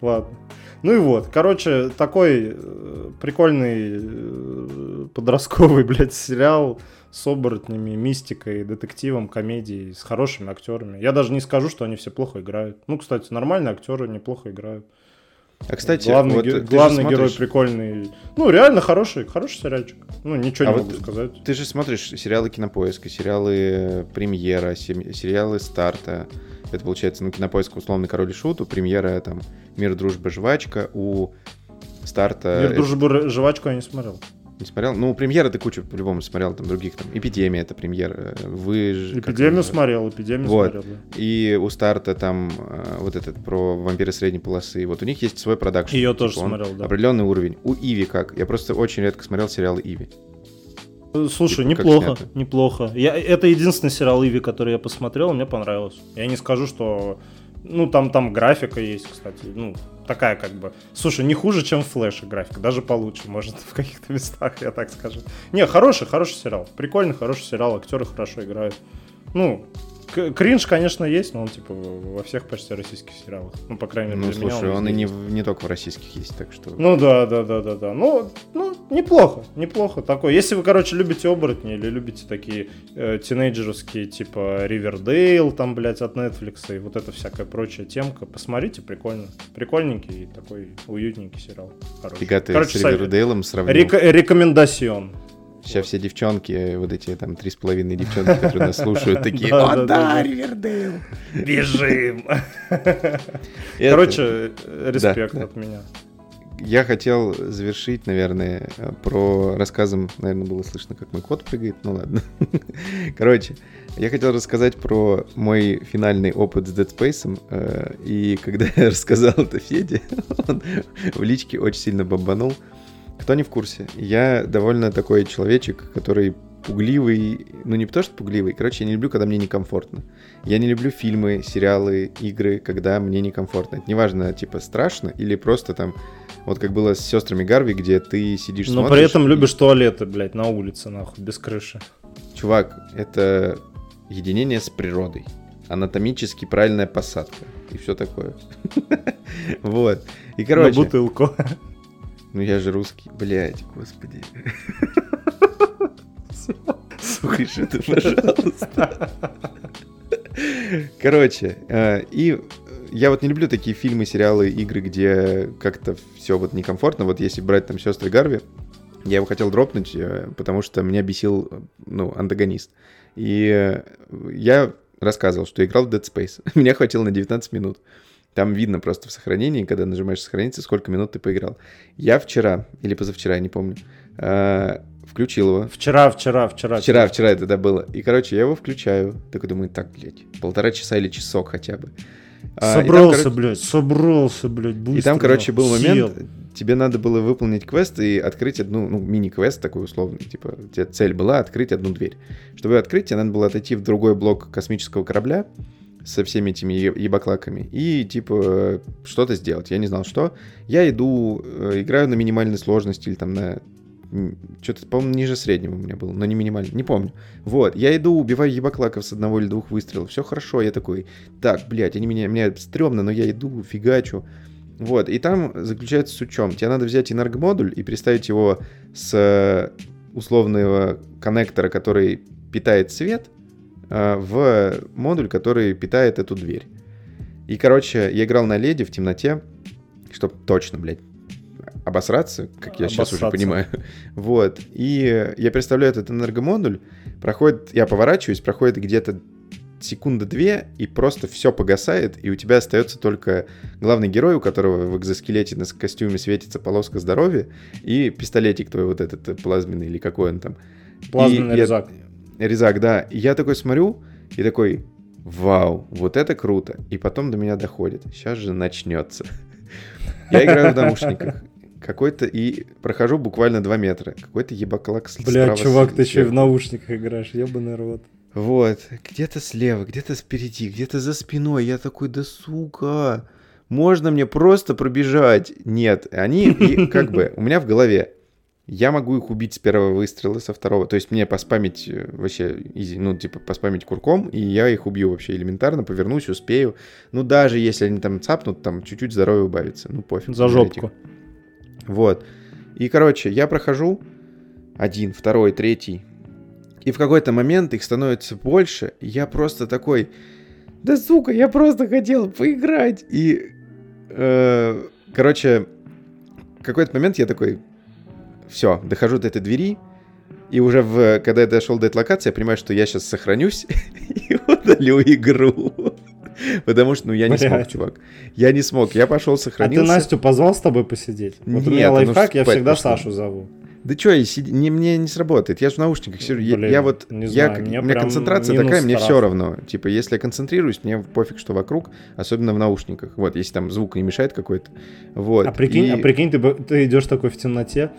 B: Ладно. Ну и вот, короче, такой э, прикольный э, подростковый, блядь, сериал с оборотнями, мистикой, детективом, комедией, с хорошими актерами. Я даже не скажу, что они все плохо играют. Ну, кстати, нормальные актеры неплохо играют.
A: А, кстати,
B: главный
A: вот
B: ге- главный герой
A: смотришь-
B: прикольный. Ну, реально хороший, хороший сериальчик. Ну, ничего
A: А
B: не
A: вот
B: могу сказать.
A: Ты же смотришь сериалы Кинопоиска, сериалы Премьера, сериалы Старта. Это получается, ну, Кинопоиск условно Король и Шут, у Премьера там Мир, Дружба, Жвачка, у Старта...
B: Мир, Р- жвачку я не смотрел.
A: Не смотрел? Ну, у Премьера ты кучу по-любому смотрел, там других, там, Эпидемия это Премьера, вы же... как
B: Эпидемию смотрел, эпидемию
A: Вот.
B: смотрел. да.
A: И у Старта там э, вот этот про вампиры средней полосы. Вот у них есть свой продакшн.
B: Её тоже
A: он
B: смотрел, да.
A: Определенный уровень. У Иви как? Я просто очень редко смотрел сериалы Иви.
B: Э, Слушай,
A: Типа,
B: неплохо, неплохо. Я, это единственный сериал Иви, который я посмотрел, мне понравился. Я не скажу, что... Ну, там, там графика есть, кстати. Ну, такая как бы... Слушай, не хуже, чем Флэш графика. Даже получше, может, в каких-то местах, я так скажу. Не, хороший, хороший сериал. Прикольный, хороший сериал. Актеры хорошо играют. Ну, кринж, конечно, есть, но он, типа, во всех почти российских сериалах. Ну, по крайней мере,
A: Ну,
B: для меня
A: слушай, он и не, не только в российских есть, так что...
B: Ну да, да, да, да, да. Ну, ну, неплохо, неплохо такой. Если вы, короче, любите оборотни или любите такие э, тинейджеровские, типа Ривердейл, там, блядь, от Netflix и вот эта всякая прочая темка, посмотрите, прикольно. Прикольненький и такой уютненький сериал. Хороший.
A: Фига ты
B: короче,
A: с. Ривердейлом сравнил.
B: Река- рекомендацион.
A: Сейчас все девчонки, э, вот эти там три с половиной девчонки, которые нас слушают, (laughs) такие, о,
B: да.
A: Ривердейл.
B: Бежим. (laughs) (laughs) Короче, э, респект от меня.
A: Я хотел завершить, наверное, про рассказом, наверное, было слышно, как мой кот прыгает, ну ладно. Короче, я хотел рассказать про мой финальный опыт с Dead Space, э, и когда я рассказал это Феде, он в личке очень сильно бомбанул. Кто не в курсе, я довольно такой человечек, который пугливый, ну не то что пугливый, короче, я не люблю, когда мне некомфортно. Я не люблю фильмы, сериалы, игры, когда мне некомфортно. Это неважно, типа, страшно или просто там, вот как было с сестрами Гарви, где ты сидишь,
B: Но
A: смотришь,
B: при этом
A: и-
B: любишь туалеты, блядь, на улице, нахуй, без крыши.
A: Чувак, это единение с природой. анатомически правильная посадка и все такое. (laughs) Вот. И, короче...
B: На бутылку.
A: Ну я же русский, блядь, господи. Слушай, ты, пожалуйста. Короче, э, и я вот не люблю такие фильмы, сериалы, игры, где как-то все вот некомфортно. Вот если брать там сестры Гарви, я его хотел дропнуть, э, потому что меня бесил, ну, антагонист. И я рассказывал, что играл в Dead Space. (laughs) Меня хватило на 19 минут. Там видно просто в сохранении, когда нажимаешь сохраниться, сколько минут ты поиграл. Я вчера, или позавчера, я не помню, э, включил его.
B: Вчера, вчера, вчера.
A: Вчера, вчера это да, было. И, короче, я его включаю. Такой думаю, так, блядь, полтора часа или часок хотя бы.
B: А, собрался, там, блядь, собрался, блядь, быстро.
A: И там, короче, был момент, тебе надо было выполнить квест и открыть одну, ну, мини-квест такой условный, типа, у тебя цель была открыть одну дверь. Чтобы открыть, тебе надо было отойти в другой блок космического корабля со всеми этими ебаклаками и, типа, что-то сделать. Я не знал, что. Я иду, э, играю на минимальной сложности или там на что-то, по-моему, ниже среднего у меня было, но не минимально, не помню. Вот, я иду, убиваю ебаклаков с одного или двух выстрелов, все хорошо, я такой, так, блядь, они меня, меня стрёмно, но я иду, фигачу. Вот, и там заключается с чем. Тебе надо взять энергомодуль и приставить его с э, условного коннектора, который питает свет, в модуль, который питает эту дверь. И, короче, я играл на леди в темноте, чтобы точно, блядь, обосраться, как я обосраться. сейчас уже понимаю. Вот. И я представляю этот энергомодуль, проходит, я поворачиваюсь, проходит где-то секунда две, и просто все погасает, и у тебя остается только главный герой, у которого в экзоскелете на костюме светится полоска здоровья, и пистолетик твой вот этот э, плазменный, или какой он там.
B: Плазменный и резак.
A: Я, резак, да. И я такой смотрю, и такой, вау, вот это круто. И потом до меня доходит, сейчас же начнется. (laughs) Я играю в наушниках какой-то и прохожу буквально 2 метра. Какой-то ебаклак
B: Бля, чувак, ты еще и в наушниках играешь, ебаный рот.
A: Вот, где-то слева, где-то спереди, где-то за спиной. Я такой, да сука, можно мне просто пробежать? Нет, они как бы у меня в голове. Я могу их убить с первого выстрела, со второго. То есть мне поспамить э, вообще, ну, типа, поспамить курком, и я их убью вообще элементарно, повернусь, успею. Ну, даже если они там цапнут, там чуть-чуть здоровье убавится. Ну, пофиг.
B: За жопку.
A: Вот. И, короче, я прохожу один, второй, третий. И в какой-то момент их становится больше. И я просто такой, да сука, я просто хотел поиграть. И, э, короче, в какой-то момент я такой, все, дохожу до этой двери. И уже в, когда я дошел до этой локации, я понимаю, что я сейчас сохранюсь (laughs) и удалю игру. Потому что, ну, я не Блядь. смог, чувак. Я не смог. Я пошел, сохранился.
B: А ты Настю позвал с тобой посидеть? Вот Нет, у меня лайфхак, я всегда пошел. Сашу зову.
A: Да что, я сид... не, мне не сработает. Я же в наушниках сижу. Блин, я, я вот, не я, знаю, у меня концентрация такая, мне все равно. Типа, если я концентрируюсь, мне пофиг, что вокруг, особенно в наушниках. Вот, если там звук не мешает какой-то. Вот.
B: А прикинь, и... а прикинь ты, ты идешь такой в темноте,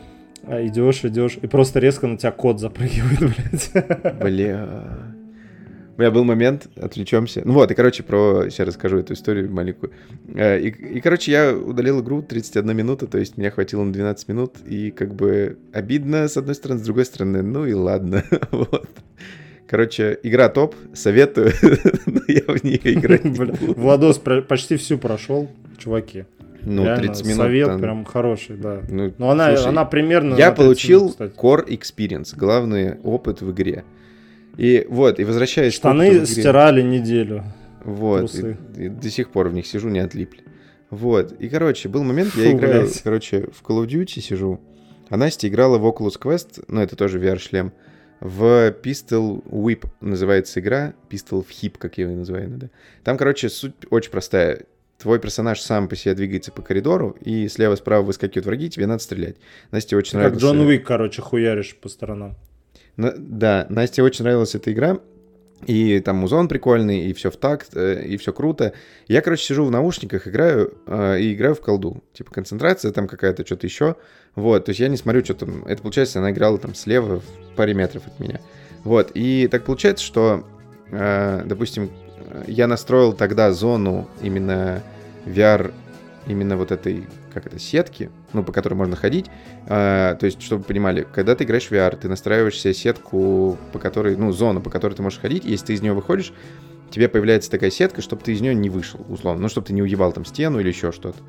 B: а идешь, идешь, и просто резко на тебя кот запрыгивает, (laughs) блядь.
A: Бля. У меня был момент, отвлечемся. Ну вот, и, короче, про... Сейчас расскажу эту историю маленькую. Э, и, и, короче, я удалил игру 31 минута, то есть меня хватило на 12 минут, и как бы обидно, с одной стороны, с другой стороны, ну и ладно, (laughs) вот. Короче, игра топ, советую, (laughs) но я в нее играть не буду.
B: Владос почти всю прошел, чуваки.
A: Ну, Реально, 30 минут.
B: Совет там... прям хороший, да. Ну, Но она, слушай, она примерно...
A: Я получил минут, Core Experience, главный опыт в игре. И вот, и возвращаясь...
B: Штаны стирали неделю.
A: Вот, и, и до сих пор в них сижу, не отлипли. Вот, и, короче, был момент, я Фу, играю, блядь. короче, в Call of Duty сижу, а Настя играла в Oculus Quest, ну, это тоже VR-шлем, в Pistol Whip называется игра, Pistol Hip, как я ее называю иногда. Там, короче, суть очень простая. Твой персонаж сам по себе двигается по коридору, и слева-справа выскакивают враги, тебе надо стрелять. Насте очень нравится...
B: Как Джон Уик, короче, хуяришь по сторонам.
A: Да, Насте очень нравилась эта игра. И там музон прикольный, и все в такт, э, и все круто. Я, короче, сижу в наушниках, играю, э, и играю в колду. Типа концентрация там какая-то, что-то еще. Вот, то есть я не смотрю, что там... Это, получается, она играла там слева в паре метров от меня. Вот, и так получается, что, э, допустим, я настроил тогда зону именно VR, именно вот этой как это, сетки, ну, по которой можно ходить. А, то есть, чтобы вы понимали, когда ты играешь в VR, ты настраиваешь себе сетку, по которой, ну, зону, по которой ты можешь ходить, если ты из нее выходишь, тебе появляется такая сетка, чтобы ты из нее не вышел, условно. Ну, чтобы ты не уебал там стену или еще что-то.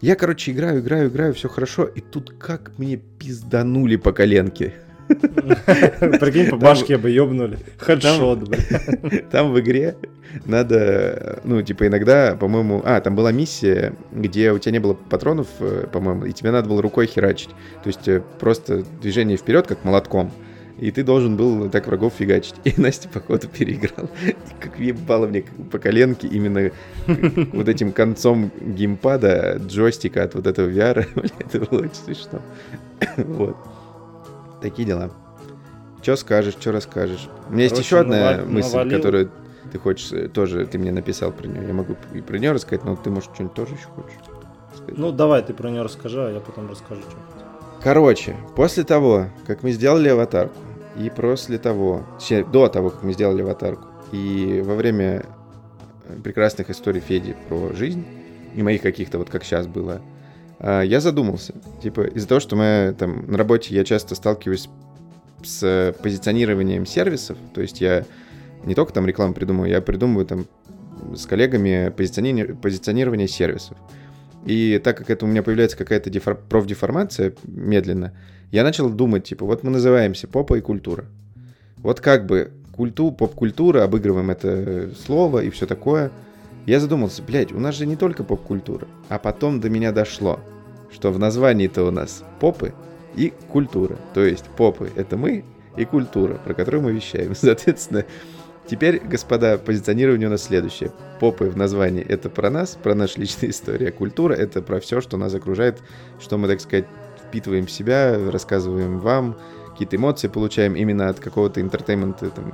A: Я, короче, играю, играю, играю, все хорошо. И тут как мне пизданули по коленке. (laughs)
B: Прикинь, по башке бы ёбнули. Хедшот, блядь. (laughs)
A: Там в игре надо, ну, типа, иногда, по-моему... А, там была миссия, где у тебя не было патронов, э, по-моему, и тебе надо было рукой херачить. То есть э, просто движение вперед, как молотком. И ты должен был так врагов фигачить. (laughs) И Настя, походу, переиграл. И как въебало мне по коленке именно вот этим концом геймпада, джойстика от вот этого VR. Это было очень смешно. Вот. Такие дела. Что скажешь, что расскажешь? У меня есть
B: Короче,
A: еще одна
B: навал-
A: мысль,
B: навалил.
A: которую ты хочешь э, тоже, ты мне написал про нее. Я могу и про нее рассказать, но ты, может, что-нибудь тоже еще хочешь сказать?
B: Ну, давай, ты про нее расскажи, а я потом расскажу, что.
A: Короче, после того, как мы сделали аватарку, и после того, точнее, до того, как мы сделали аватарку, и во время э, прекрасных историй Феди про жизнь, и моих каких-то, вот как сейчас было, я задумался. Типа, из-за того, что мы там на работе я часто сталкиваюсь с позиционированием сервисов, то есть я не только там рекламу придумываю, я придумываю там с коллегами позициони- позиционирование сервисов. И так как это у меня появляется какая-то дефор- профдеформация медленно, я начал думать, типа, вот мы называемся попа и культура. Вот как бы культу, поп-культура, обыгрываем это слово и все такое. Я задумался, блядь, у нас же не только поп-культура. А потом до меня дошло, что в названии-то у нас попы и культура. То есть попы — это мы, и культура, про которую мы вещаем. (laughs) Соответственно, теперь, господа, позиционирование у нас следующее. Попы в названии — это про нас, про нашу личную историю. А культура — это про все, что нас окружает, что мы, так сказать, впитываем в себя, рассказываем вам, какие-то эмоции получаем именно от какого-то entertainment а, там,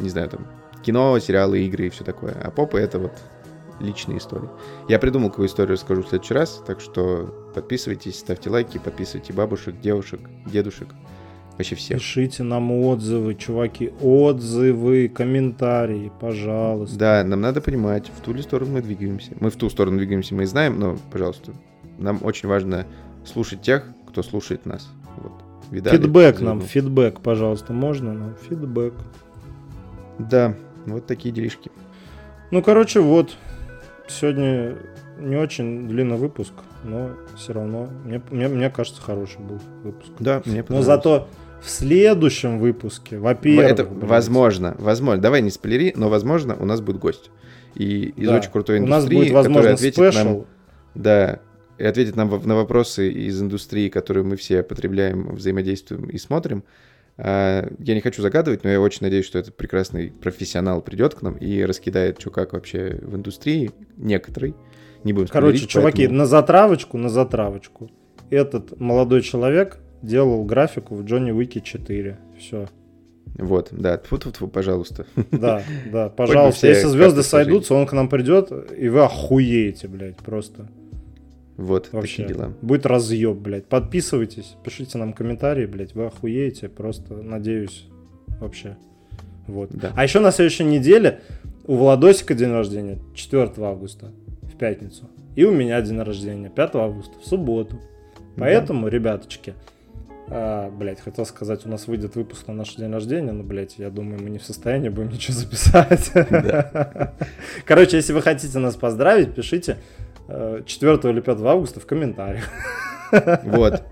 A: не знаю, там, кино, сериалы, игры и все такое. А попы — это вот личные истории. Я придумал, какую историю расскажу в следующий раз, так что подписывайтесь, ставьте лайки, подписывайте бабушек, девушек, дедушек, вообще всех.
B: Пишите нам отзывы, чуваки, отзывы, комментарии, пожалуйста.
A: Да, нам надо понимать, в ту ли сторону мы двигаемся. Мы в ту сторону двигаемся, мы знаем, но, пожалуйста, нам очень важно слушать тех, кто слушает нас. Вот. Видали?
B: Фидбэк нам, фидбэк, пожалуйста, можно нам? Фидбэк.
A: Да, вот такие делишки.
B: Ну, короче, вот. Сегодня не очень длинный выпуск, но все равно, мне, мне, мне кажется, хороший был выпуск.
A: Да, мне
B: Но зато в следующем выпуске, во-первых...
A: Это
B: блядь,
A: возможно, возможно. Давай не спойлери, но возможно у нас будет гость. И из
B: да,
A: очень крутой
B: У нас
A: индустрии,
B: будет, возможно,
A: который ответит нам,
B: спешл.
A: да, и ответит нам на вопросы из индустрии, которые мы все потребляем, взаимодействуем и смотрим. А, Я не хочу загадывать, но я очень надеюсь, что этот прекрасный профессионал придет к нам и раскидает, что как вообще в индустрии, некоторый. Не будем
B: Короче,
A: спойлерить,
B: чуваки,
A: поэтому-
B: на затравочку, на затравочку. Этот молодой человек делал графику в Джонни Уики 4. Все.
A: Вот, да, тьфу -тьфу пожалуйста.
B: Да, (laughs) да, пожалуйста. Если звезды сойдутся, он к нам придет, и вы охуеете, блядь, просто.
A: Вот,
B: Вообще.
A: такие дела.
B: Будет разъеб, блядь. Подписывайтесь, пишите нам комментарии, блядь, вы охуеете, просто надеюсь, вообще. Вот.
A: Да.
B: А еще на следующей неделе у Владосика день рождения 4 августа, в пятницу. И у меня день рождения 5 августа, в субботу. Поэтому, ребяточки, а, блядь, хотел сказать, у нас выйдет выпуск на наш день рождения, но, блядь, я думаю, мы не в состоянии будем ничего записать. (laughs) Короче, если вы хотите нас поздравить, пишите 4 или 5 августа в комментариях. (laughs)
A: Вот.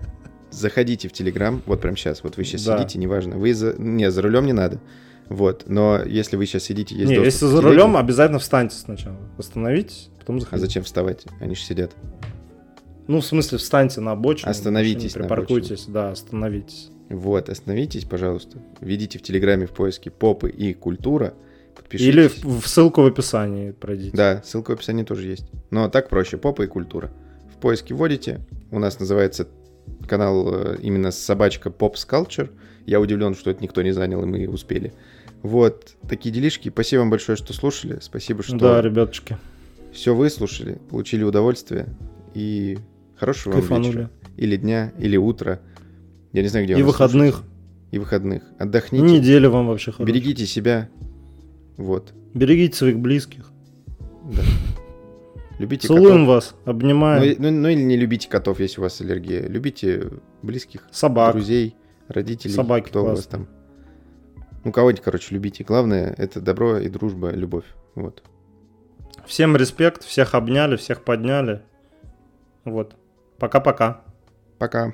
A: Заходите в Телеграм, вот прям сейчас. Вот вы сейчас
B: Да.
A: сидите, неважно. Вы за... Не, за рулем не надо. Вот. Но если вы сейчас сидите, есть
B: Не,
A: доступ
B: если за рулем, обязательно встаньте сначала. Остановитесь, потом
A: А
B: заходите.
A: зачем вставать? Они же сидят.
B: Ну, в смысле, встаньте на обочину.
A: Остановитесь
B: машине,
A: на
B: Припаркуйтесь, да, остановитесь.
A: Вот, остановитесь, пожалуйста. Введите в Телеграме в поиске попы и культура. Подпишитесь.
B: Или в, в ссылку в описании пройдите.
A: Да, ссылка в описании тоже есть. Но так проще, попа и культура. В поиске вводите. У нас называется канал э, именно собачка Pops Culture. Я удивлен, что это никто не занял, и мы успели. Вот, такие делишки. Спасибо вам большое, что слушали. Спасибо, что
B: Да, ребятушки,
A: все выслушали, получили удовольствие. И хорошего вам
B: кайфанули.
A: вечера. Или дня, или утра. Я не знаю, где
B: И выходных.
A: слушаете. И выходных. Отдохните.
B: неделя вам вообще хорошая.
A: Берегите себя. Вот.
B: Берегите своих близких.
A: Да. Любите
B: Целуем
A: котов.
B: вас,
A: Ну,
B: обнимаем.
A: и- ну, ну или не любите котов, если у вас аллергия. Любите близких,
B: Собак.
A: друзей, родителей.
B: Собаки
A: кто у вас там. Ну, кого-нибудь, короче, любите. Главное — это добро и дружба, любовь. Вот.
B: Всем респект, всех обняли, всех подняли. Вот. Пока-пока.
A: Пока.